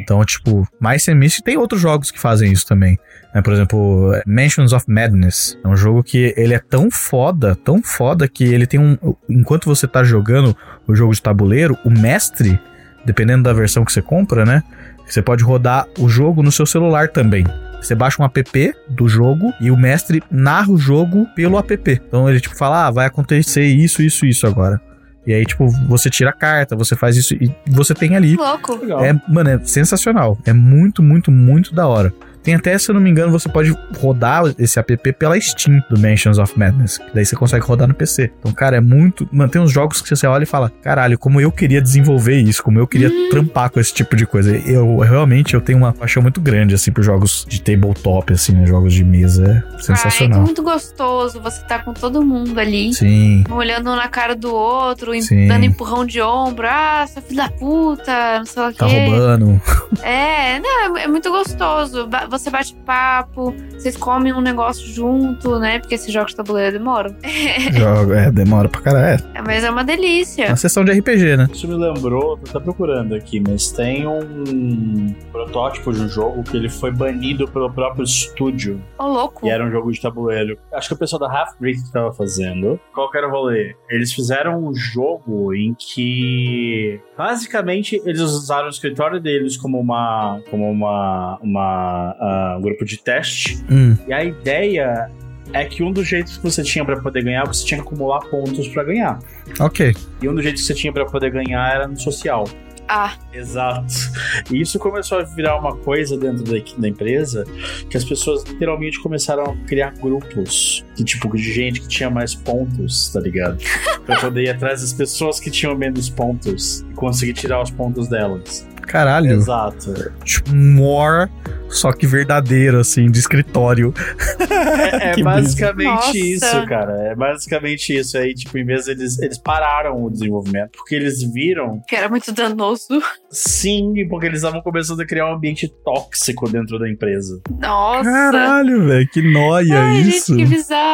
Então, tipo, mais sem Myst tem outros jogos que fazem isso também. né? Por exemplo, Mansions of Madness. É um jogo que ele é tão foda, tão foda que ele tem um. Enquanto você tá jogando o jogo de tabuleiro, o mestre, dependendo da versão que você compra, né? Você pode rodar o jogo no seu celular também. Você baixa um app do jogo e o mestre narra o jogo pelo app. Então ele tipo fala: "Ah, vai acontecer isso, isso, isso agora". E aí, tipo, você tira a carta, você faz isso e você tem ali Louco. Legal. é, mano, é sensacional. É muito, muito, muito da hora. Tem até, se eu não me engano, você pode rodar esse app pela Steam do Mansions of Madness. Que daí você consegue rodar no PC. Então, cara, é muito. Mano, tem uns jogos que você olha e fala: caralho, como eu queria desenvolver isso, como eu queria trampar com esse tipo de coisa. Eu realmente eu tenho uma paixão muito grande, assim, por jogos de tabletop, assim, né? Jogos de mesa. É Ah, é sensacional. muito gostoso. Você tá com todo mundo ali. Sim. Um olhando na cara do outro, Sim. dando empurrão de ombro. Ah, seu filho da puta, não sei o quê. Tá roubando. É, não, é, é muito gostoso. Você bate papo, vocês comem um negócio junto, né? Porque esses jogos de tabuleiro demoram. <laughs> Jogo, é, demora pra caralho. É, mas é uma delícia. Uma sessão de RPG, né? Isso me lembrou, tô até procurando aqui, mas tem um protótipo de um jogo que ele foi banido pelo próprio estúdio. Ô, louco. E era um jogo de tabuleiro. Acho que o pessoal da Half Brick que tava fazendo. Qual que era o rolê? Eles fizeram um jogo em que basicamente eles usaram o escritório deles como uma como uma, uma um grupo de teste. Hum. E a ideia é que um dos jeitos que você tinha pra poder ganhar, você tinha que acumular pontos pra ganhar. Ok. E um dos jeitos que você tinha pra poder ganhar era no social. Ah, Exato. E isso começou a virar uma coisa dentro da, da empresa que as pessoas literalmente começaram a criar grupos de tipo de gente que tinha mais pontos, tá ligado? pra poder ir atrás das pessoas que tinham menos pontos e conseguir tirar os pontos delas. Caralho. Exato. Tipo, war, só que verdadeiro, assim, de escritório. É, é <laughs> basicamente isso, cara. É basicamente isso. Aí, tipo, em vez eles, eles pararam o desenvolvimento porque eles viram, que era muito danoso. sim, porque eles estavam começando a criar um ambiente tóxico dentro da empresa. Nossa. Caralho, velho, que noia Ai, isso. gente, que bizarro.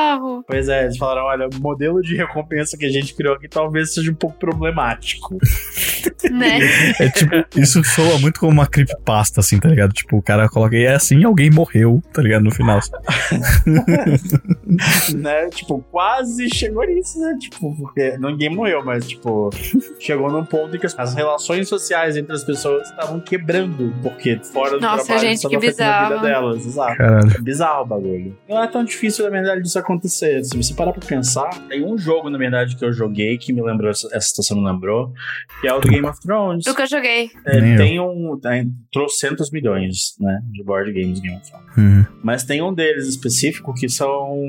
Pois é, eles falaram: olha, o modelo de recompensa que a gente criou aqui talvez seja um pouco problemático. <laughs> né? É tipo, isso soa muito como uma creepypasta, assim, tá ligado? Tipo, o cara coloca, e é assim, alguém morreu, tá ligado? No final. <laughs> né? Tipo, quase chegou nisso, né? Tipo, porque ninguém morreu, mas, tipo, chegou num ponto em que as- relações sociais entre as pessoas estavam quebrando, porque fora do Nossa, trabalho gente, estava que afetando a vida bizarro. delas. Exato. Caralho. Bizarro o bagulho. Não é tão difícil, na verdade, disso acontecer. Se você parar pra pensar, tem um jogo, na verdade, que eu joguei que me lembrou, essa situação me lembrou, que é o do Game of Thrones. Nunca joguei. É, Nem eu. tem um. Tem trocentos milhões, né? De board games Game of Thrones. Uhum. Mas tem um deles específico que são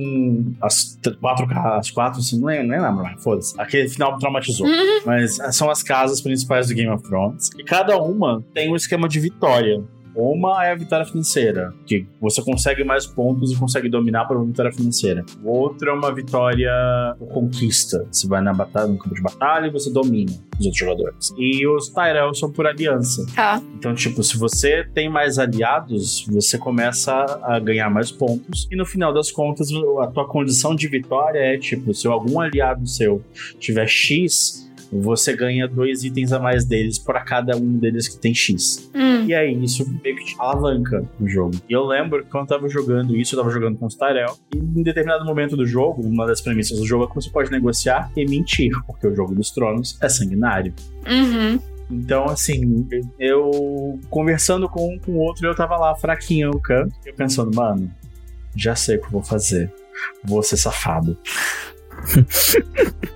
as quatro as quatro, assim, não lembro, nem lembro, foda-se. Aquele final traumatizou. Mas ah, são as casas principais do Game of Thrones. E cada uma tem um esquema de vitória. Uma é a vitória financeira, que você consegue mais pontos e consegue dominar por uma vitória financeira. O outro é uma vitória por conquista. Você vai na batalha, no campo de batalha e você domina os outros jogadores. E os Tyrell são por aliança. Tá. Então, tipo, se você tem mais aliados, você começa a ganhar mais pontos. E no final das contas, a tua condição de vitória é, tipo, se algum aliado seu tiver X, você ganha dois itens a mais deles para cada um deles que tem X. Hum. E aí isso meio que te alavanca o jogo. E eu lembro que quando eu tava jogando isso, eu tava jogando com os Tyrell, e em determinado momento do jogo, uma das premissas do jogo é que você pode negociar e mentir, porque o jogo dos tronos é sanguinário. Uhum. Então, assim, eu conversando com um com o outro, eu tava lá fraquinho no canto, eu pensando, mano, já sei o que eu vou fazer. Vou ser safado.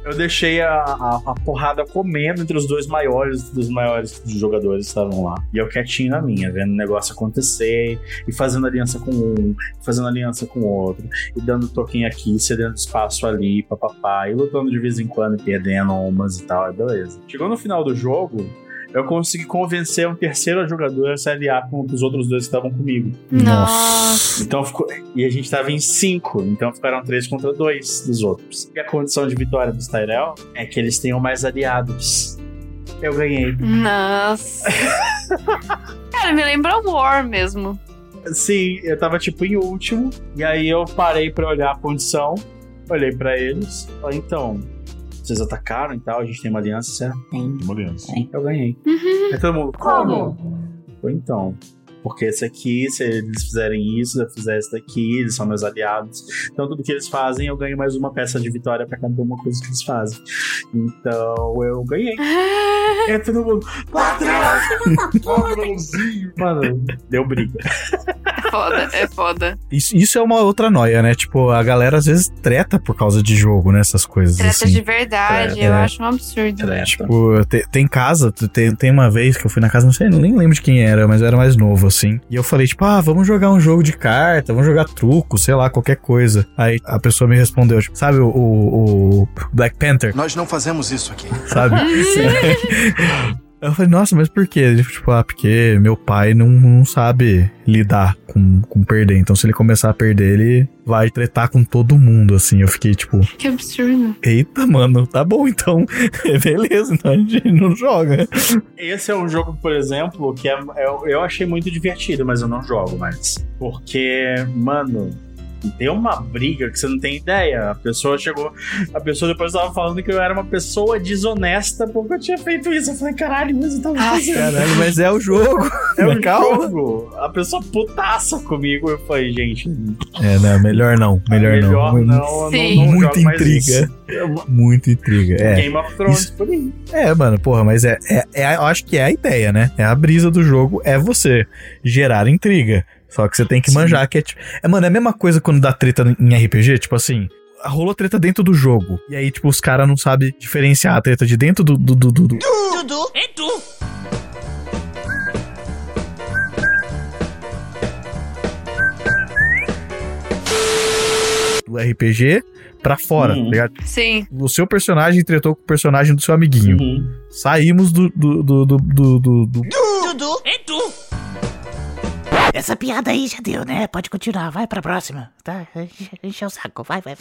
Eu deixei a, a, a, porrada comendo entre os dois maiores dos maiores jogadores que estavam lá. E eu quietinho na minha, vendo o negócio acontecer, e fazendo aliança com um, fazendo aliança com o outro, e dando toquinho aqui, cedendo espaço ali, papapá, e lutando de vez em quando, e perdendo umas e tal, beleza. Chegou no final do jogo, eu consegui convencer um terceiro jogador a se aliar com os outros dois que estavam comigo. Nossa. Então ficou. E a gente tava em cinco, então ficaram três contra dois dos outros. E a condição de vitória dos Tyrell é que eles tenham mais aliados. Eu ganhei. Nossa. <laughs> Cara, me lembra War mesmo. Sim, eu tava tipo em último, e aí eu parei para olhar a condição, olhei para eles, falei, então, vocês atacaram e tal, a gente tem uma aliança, certo? Tem. Uma aliança. Eu ganhei. Uhum. Aí todo mundo, Como? Foi então. Porque esse aqui, se eles fizerem isso, eu fizer isso daqui, eles são meus aliados. Então, tudo que eles fazem, eu ganho mais uma peça de vitória pra cada uma coisa que eles fazem. Então, eu ganhei. <laughs> É todo mundo. <laughs> Mano, deu briga. É foda, é foda. Isso, isso é uma outra noia, né? Tipo, a galera às vezes treta por causa de jogo, né? Essas coisas Treta assim. de verdade, Treta, eu é. acho um absurdo. Tipo, tem, tem casa, tem, tem uma vez que eu fui na casa, não sei, nem lembro de quem era, mas eu era mais novo, assim. E eu falei, tipo, ah, vamos jogar um jogo de carta, vamos jogar truco, sei lá, qualquer coisa. Aí a pessoa me respondeu, tipo, sabe o, o, o Black Panther? Nós não fazemos isso aqui. Sabe? <laughs> <laughs> Eu falei, nossa, mas por quê? Ele, tipo, ah, porque meu pai não, não sabe lidar com, com perder. Então, se ele começar a perder, ele vai tretar com todo mundo, assim. Eu fiquei, tipo, Que absurdo. eita, mano, tá bom, então. <laughs> Beleza, então a gente não joga. Esse é um jogo, por exemplo, que é, eu, eu achei muito divertido, mas eu não jogo mais. Porque, mano, deu uma briga que você não tem ideia. A pessoa chegou. A pessoa depois tava falando que eu era uma pessoa desonesta porque eu tinha feito isso. Eu falei, caralho, mas eu tava fazendo. Caralho, mas é o jogo. É o <laughs> Calma. jogo. A pessoa putaça comigo. Eu falei, gente. É, não, melhor não. Melhor, melhor não. não. não, não Muita intriga. Muita intriga. É. Game of Thrones, Isso- por aí. É, mano, porra, mas é, é, é- Eu acho que é a ideia, né? É a brisa do jogo, é você gerar intriga. Só que você tem que manjar que é tipo. É, mano, é a mesma coisa quando dá treta em RPG, tipo assim. Rolou treta dentro do jogo. E aí, tipo, os caras não sabem diferenciar a treta de dentro do. do, do, do- do- Dudu, é tu. do RPG pra fora, Uhum. tá ligado? Sim. O seu personagem tretou com o personagem do seu amiguinho. Uhum. Saímos do. do, do, do, do, do- do- Dudu, é tu. Essa piada aí já deu, né? Pode continuar, vai pra próxima. Tá? Enche o saco, vai, vai.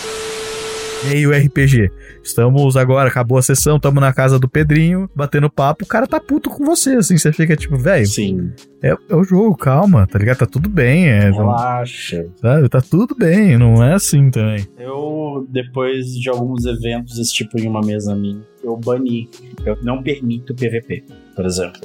meio RPG. Estamos agora, acabou a sessão, estamos na casa do Pedrinho, batendo papo, o cara tá puto com você, assim, você fica tipo, velho, Sim. é, é o jogo, calma, tá ligado? Tá tudo bem, é, Relaxa. sabe? Tá tudo bem, não é assim também. Eu, depois de alguns eventos desse tipo em uma mesa minha, eu bani. Eu não permito PVP, por exemplo.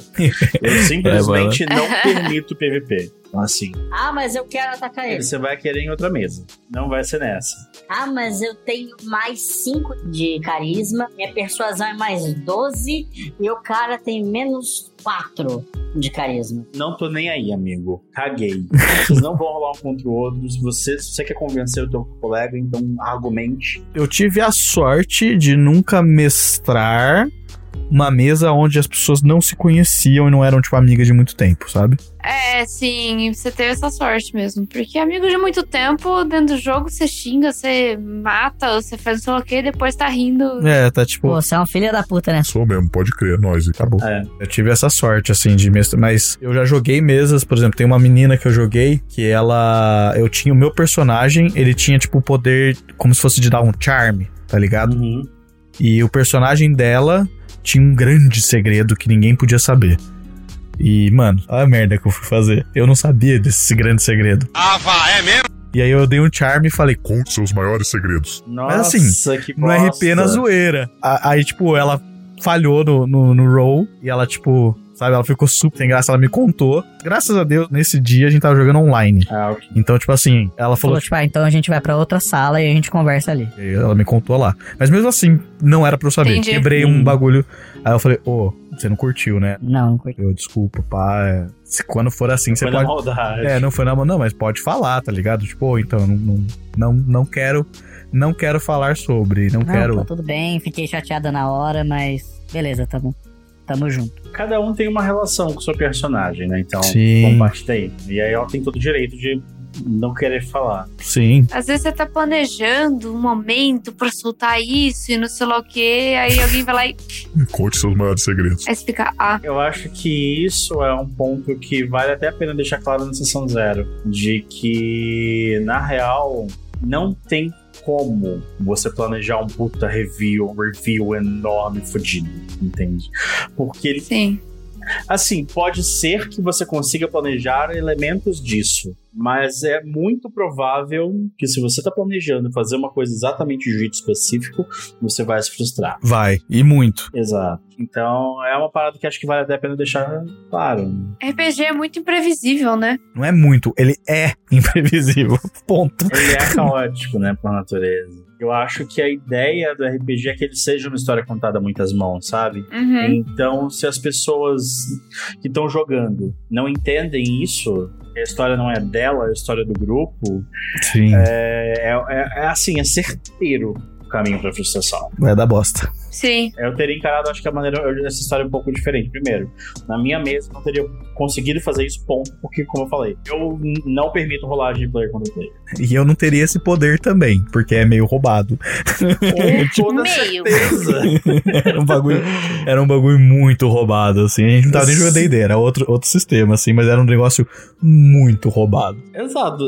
Eu simplesmente não permito PVP. Então, assim, Ah, mas eu quero atacar ele. você vai querer em outra mesa. Não vai ser nessa. Ah, mas eu tenho mais 5 de carisma, minha persuasão é mais 12 e o cara tem menos 4 de carisma. Não tô nem aí, amigo. Caguei. <laughs> Vocês não vão rolar um contra o outro. Se você, se você quer convencer o teu colega, então argumente. Eu tive a sorte de nunca mestrar uma mesa onde as pessoas não se conheciam e não eram, tipo, amigas de muito tempo, sabe? É, sim, você teve essa sorte mesmo. Porque amigo de muito tempo, dentro do jogo, você xinga, você mata, você faz não sei o que, e depois tá rindo. É, tá tipo. Pô, você é um filho da puta, né? Sou mesmo, pode crer, nós. Acabou. É. Eu tive essa sorte, assim, de mesa. Mas eu já joguei mesas, por exemplo, tem uma menina que eu joguei que ela. Eu tinha o meu personagem, ele tinha, tipo, o poder como se fosse de dar um charme, tá ligado? Uhum. E o personagem dela tinha um grande segredo que ninguém podia saber. E, mano, olha a merda que eu fui fazer. Eu não sabia desse grande segredo. Ah, vá, é mesmo? E aí eu dei um charme e falei, Conte seus maiores segredos. Nossa, Mas assim, que no bosta. RP na zoeira. Aí, tipo, ela falhou no, no, no roll e ela, tipo, sabe, ela ficou super sem graça, ela me contou. Graças a Deus, nesse dia a gente tava jogando online. Ah, ok. Então, tipo assim, ela falou, tipo, ah, então a gente vai pra outra sala e a gente conversa ali. E Ela me contou lá. Mas mesmo assim, não era pra eu saber. Entendi. Quebrei um Hum. bagulho. Aí eu falei, ô, você não curtiu, né? Não, não curti. Eu, desculpa, pá. é, se quando for assim, você Foi na pode. maldade. É, não foi na mão, não, mas pode falar, tá ligado? Tipo, ô, então, não, não, não, não quero. Não quero falar sobre. Não, Não, quero. tá tudo bem, fiquei chateada na hora, mas beleza, tamo, tamo junto. Cada um tem uma relação com o seu personagem, né? Então, Sim. vamos partir daí. E aí ela tem todo o direito de não querer falar. Sim. Às vezes você tá planejando um momento pra soltar isso e não sei lá o que, aí alguém vai lá e Conte seus maiores segredos. aí ah, Eu acho que isso é um ponto que vale até a pena deixar claro na sessão zero. De que, na real, não tem como você planejar um puta review, review enorme, fudido, entende? Porque ele sim. Assim, pode ser que você consiga planejar elementos disso, mas é muito provável que se você está planejando fazer uma coisa exatamente de um jeito específico, você vai se frustrar. Vai. E muito. Exato. Então é uma parada que acho que vale até a pena deixar claro. RPG é muito imprevisível, né? Não é muito, ele é <laughs> imprevisível. Ponto. Ele é caótico, né, por natureza. Eu acho que a ideia do RPG é que ele seja uma história contada a muitas mãos, sabe? Uhum. Então, se as pessoas que estão jogando não entendem isso, a história não é dela, é a história do grupo, Sim. é, é- é assim, é certeiro caminho pra frustração. Vai dar bosta. Sim. Eu teria encarado, acho que a maneira essa história é um pouco diferente. Primeiro, na minha mesa eu não teria conseguido fazer isso, ponto, porque, como eu falei, eu não permito rolagem de player contra player. E eu não teria esse poder também, porque é meio roubado. Com <laughs> toda Meio. certeza. <laughs> era, um bagulho, era um bagulho muito roubado, assim. A gente não tava nem jogando D&D, era outro, outro sistema, assim, mas era um negócio muito roubado. Exato.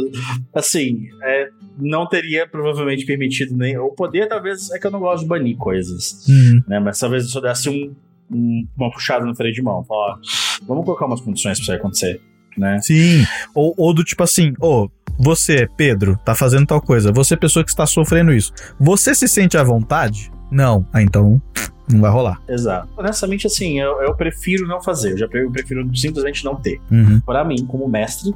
Assim, é, não teria provavelmente permitido nem. O poder, talvez, é que eu não gosto de banir coisas. Uhum. Né? Mas talvez eu desse um, um- uma puxada no freio de mão. Falar, ó, vamos colocar umas condições pra isso acontecer. Né? Sim. Ou, ou do tipo assim, ô, você, Pedro, tá fazendo tal coisa. Você, pessoa que está sofrendo isso. Você se sente à vontade? Não. Ah, então não vai rolar. Exato. Honestamente, assim, eu, eu prefiro não fazer. Eu já eu prefiro simplesmente não ter. Uhum. Pra mim, como mestre,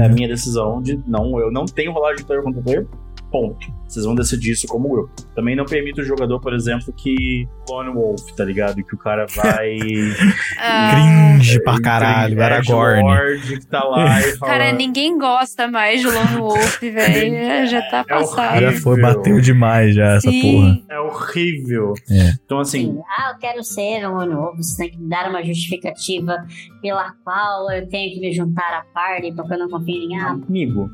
é a minha decisão de não, eu não tenho rolagem de player contra player. Ponto. Vocês vão decidir isso como grupo. Também não permito o jogador, por exemplo, que Lone Wolf, tá ligado? Que o cara vai. <laughs> Ah, Cringe pra caralho, É, Aragorn. Que tá lá e fala. cara, <laughs> ninguém gosta mais de Lone Wolf, <laughs> velho. É, Já tá passado. Já foi, bateu demais já essa Sim. porra. É horrível. É. Então, assim, Ah, eu quero ser um novo. Você tem que me dar uma justificativa pela qual eu tenho que me juntar à party porque eu não confio em ah, amigo.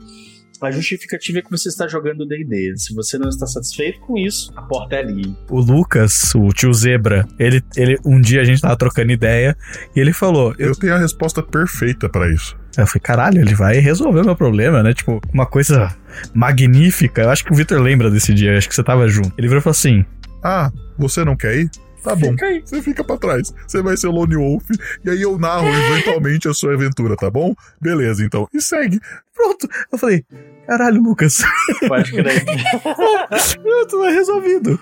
A justificativa é que você está jogando D&D. Se você não está satisfeito com isso, a porta é ali. O Lucas, o tio Zebra, ele, ele um dia a gente tava trocando ideia e ele falou: Eu tenho a resposta perfeita pra isso. Eu falei, caralho, ele vai resolver o meu problema, né? Tipo, uma coisa magnífica. Eu acho que o Victor lembra desse dia, acho que você tava junto. Ele virou e falou assim: Ah, você não quer ir? Tá bom, Fica aí. você fica pra trás. Você vai ser Lone Wolf e aí eu narro <laughs> eventualmente a sua aventura, tá bom? Beleza, então. E segue. Pronto. Eu falei, caralho, Lucas. Pode crer. <laughs> Tudo é resolvido.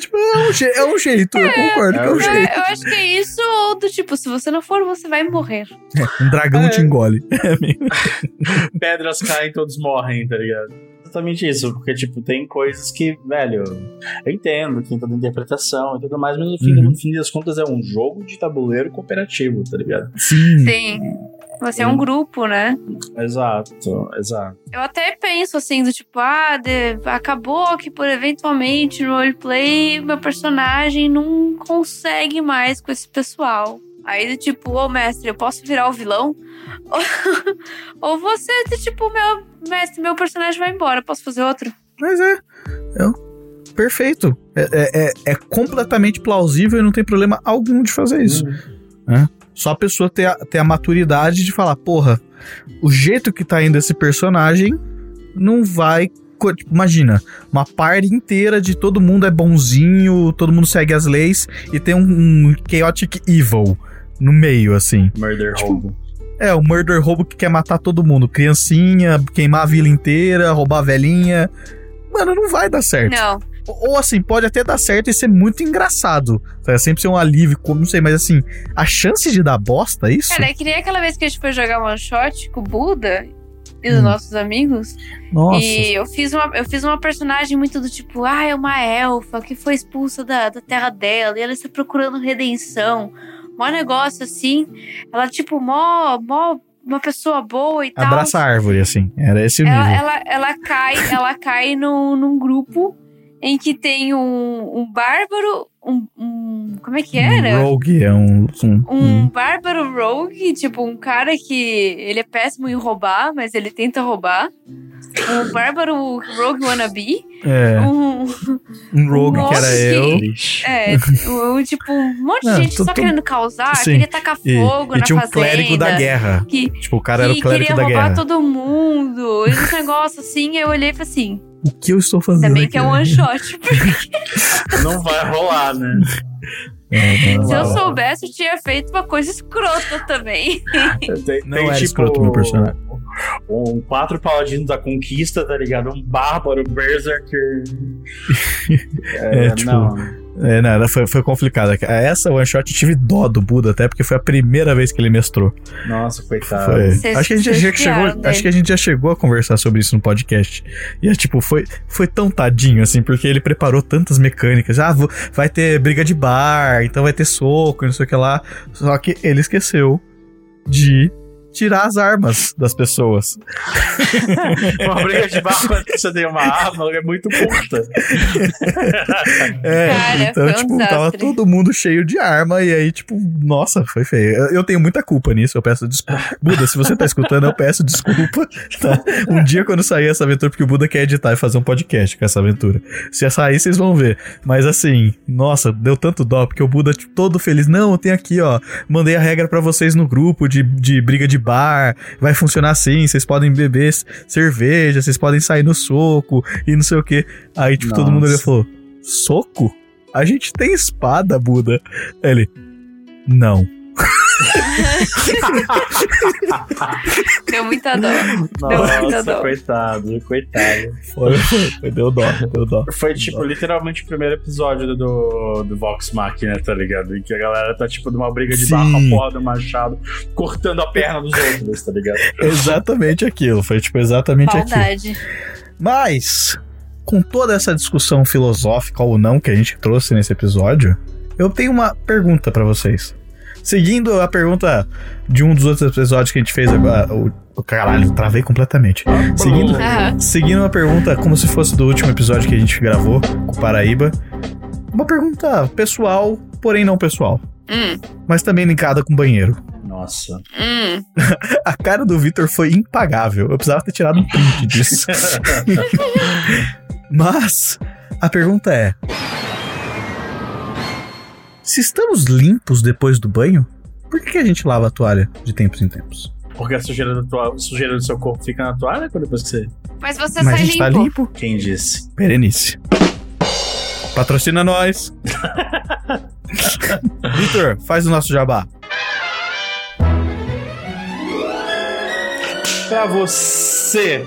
Tipo, é, um je- é um jeito, eu concordo que é um Eu, jeito. eu acho que é isso, ou do tipo, se você não for, você vai morrer. Um dragão É. te engole. <laughs> Pedras caem, todos morrem, tá ligado? Exatamente isso. Porque, tipo, tem coisas que, velho, eu entendo, tem toda a interpretação e tudo mais, mas no fim, Uhum. no fim das contas é um jogo de tabuleiro cooperativo, tá ligado? Sim. Sim. Você é um grupo, né? Exato, exato. Eu até penso assim, do tipo, ah, de- acabou que por eventualmente no roleplay meu personagem não consegue mais com esse pessoal. Aí do tipo, ô mestre, eu posso virar o vilão? <laughs> Ou, você, do tipo, meu mestre, meu personagem vai embora, posso fazer outro? Mas é. é perfeito. É, é, é- é completamente plausível e não tem problema algum de fazer isso. né? Só a pessoa ter a, ter a maturidade de falar, porra, o jeito que tá indo esse personagem não vai. tipo, Imagina, uma parte inteira de todo mundo é bonzinho, todo mundo segue as leis e tem um, um chaotic evil no meio, assim. Murder roubo. É, o murder roubo que quer matar todo mundo. Criancinha, queimar a vila inteira, roubar a velhinha. Mano, não vai dar certo. Não. Ou assim, pode até dar certo e ser muito engraçado. É sempre ser um alívio, como não sei, mas assim, a chance de dar bosta, isso? Cara, é que nem aquela vez que a gente foi jogar one shot com o Buda e os Hum. nossos amigos. Nossa. E eu fiz, uma, eu fiz uma personagem muito do tipo, ah, é uma elfa que foi expulsa da, da terra dela e ela está procurando redenção. Mó negócio assim. Ela, tipo, mó, mó uma pessoa boa e tal. Abraça a árvore, assim. Era esse o ela, nível. ela, ela cai, ela cai num, num grupo em que tem um, um bárbaro, um, um- Como é que era? Um rogue é um, Um um- bárbaro rogue, tipo, um cara que ele é péssimo em roubar, mas ele tenta roubar. Um bárbaro rogue wannabe. É. Um, um rogue que era eu. é, um, tipo, um monte de Não, gente tô- só tô- querendo causar, Sim. queria tacar E- fogo e na tinha um fazenda. clérigo da guerra. Que, Tipo, o cara era que o clérigo queria da roubar guerra. todo mundo. E um negócio assim, eu olhei e falei assim, O que eu estou fazendo? bem que é um one shot. <laughs> porque Não vai rolar, né? É, <laughs> Se eu soubesse, eu tinha feito uma coisa escrota também. <laughs> Tem, Não tem, era tipo, escroto meu personagem. Um quatro paladinos da conquista, tá ligado? Um bárbaro, berserker. <laughs> É, tipo, não. É, não, foi, foi complicada. Essa one shot eu tive dó do Buda, até porque foi a primeira vez que ele mestrou. Nossa, coitado. Foi. Acho, que a gente já chegou, dele. acho que a gente já chegou a conversar sobre isso no podcast. E é tipo, foi, foi tão tadinho, assim, porque ele preparou tantas mecânicas. Ah, vou- vai ter briga de bar, então vai ter soco, e não sei o que lá. Só que ele esqueceu de tirar as armas das pessoas. <laughs> Uma briga de quando você tem uma arma é muito curta. É, Cara, então, foi um tipo, tava desastre. todo mundo cheio de arma, e aí, tipo, nossa, foi feio. Eu, eu tenho muita culpa nisso, eu peço desculpa. Buda, se você tá escutando, eu peço desculpa, tá? Um dia, quando sair essa aventura, porque o Buda quer editar e fazer um podcast com essa aventura. Se sair, vocês vão ver. Mas assim, nossa, deu tanto dó, porque o Buda, tipo, todo feliz. Não, eu tenho aqui, ó, mandei a regra pra vocês no grupo de, de briga de bar, vai funcionar assim, vocês podem beber cerveja, vocês podem sair no soco e não sei o que. Aí, tipo, todo mundo Nossa. olhou e falou: Soco? A gente tem espada, Buda. Ele. Não. <laughs> Deu muita dó. Deu muita Nossa, dó. coitado, coitado. Foi, foi, foi, deu dó, deu dó. Foi, tipo, literalmente o primeiro episódio do, do Vox Machina, tá ligado? Em que a galera tá, tipo, numa briga de Sim. barro com a porra do machado, cortando a perna dos outros, tá ligado? <laughs> Exatamente aquilo, foi tipo exatamente aquilo. Maldade. Mas, com toda essa discussão filosófica ou não que a gente trouxe nesse episódio, eu tenho uma pergunta pra vocês. Seguindo a pergunta de um dos outros episódios que a gente fez agora. O, o caralho, travei completamente. Seguindo, Aham. seguindo uma pergunta como se fosse do último episódio que a gente gravou com o Paraíba. Uma pergunta pessoal, porém não pessoal. Hum, Mas também linkada com banheiro. Nossa. hum. <laughs> A cara do Victor foi impagável. Eu precisava ter tirado um print disso. <laughs> Mas a pergunta é: se estamos limpos depois do banho, por que que a gente lava a toalha de tempos em tempos? Porque a sujeira, da tua, a sujeira do seu corpo fica na toalha quando depois que você. Mas você Mas a sai gente tá limpo. limpo? Quem disse? Berenice. Patrocina nós. <laughs> Victor, faz o nosso jabá. Pra você,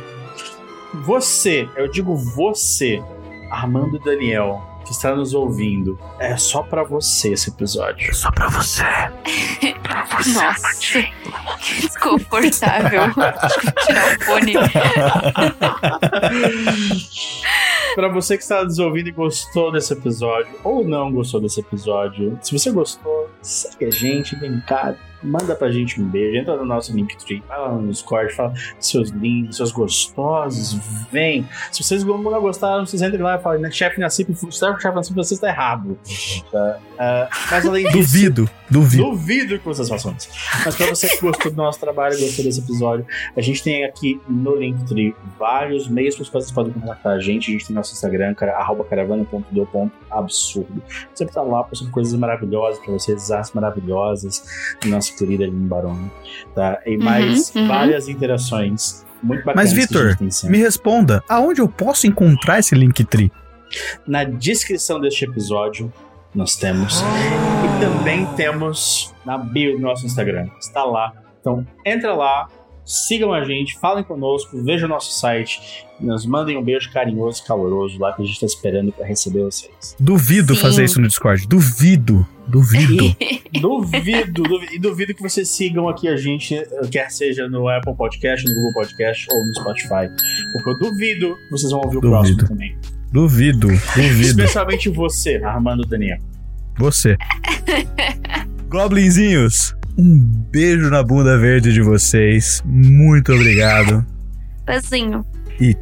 você, eu digo você, Armando Daniel, que está nos ouvindo, é só pra você esse episódio. Só pra você. Nossa, que desconfortável. <laughs> Tirar o fone. <laughs> Pra você que está nos ouvindo e gostou desse episódio, ou não gostou desse episódio, se você gostou, segue a gente, vem cá, manda pra gente um beijo, entra no nosso Linktree, vai lá no Discord, fala seus lindos, seus gostosos, vem. Se vocês não gostaram, vocês entrem lá e falem, né, chefe Nassip, chefe Nassip, você está errado. Tá? Ah, mas além disso... Duvido, duvido. Duvido que vocês façam isso. Mas pra você que gostou do nosso trabalho, gostou desse episódio, a gente tem aqui no Linktree vários meios para vocês podem contactar a gente. A gente tem nosso Instagram, cara, arroba caravana.do.absurdo. Sempre tá lá postando coisas maravilhosas pra vocês, artes maravilhosas, nossa querida Lin Barone. Tá? E mais uhum. várias interações muito bacanas. Mas, que a Vitor, gente tem sempre. me responda, aonde eu posso encontrar esse Linktree? Na descrição deste episódio, nós temos. E também temos na bio do nosso Instagram. Está lá. Então, entra lá, sigam a gente, falem conosco, vejam o nosso site. Nos mandem um beijo carinhoso, caloroso lá que a gente está esperando para receber vocês. Duvido Sim. fazer isso no Discord. Duvido. Duvido. <laughs> Duvido, duvido, e duvido que vocês sigam aqui a gente, quer seja no Apple Podcast, no Google Podcast ou no Spotify. Porque eu duvido que vocês vão ouvir o Duvido. próximo também. Duvido. Duvido. Especialmente você, Armando Daniel. Você. <laughs> Goblinzinhos, um beijo na bunda verde de vocês. Muito obrigado. Pezinho. E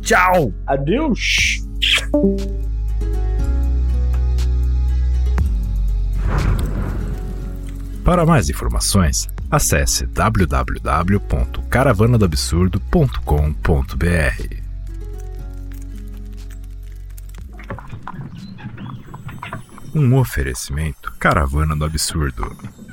tchau! Adeus! Para mais informações, acesse www.caravanadoabsurdo.com.br. Um oferecimento Caravana do Absurdo.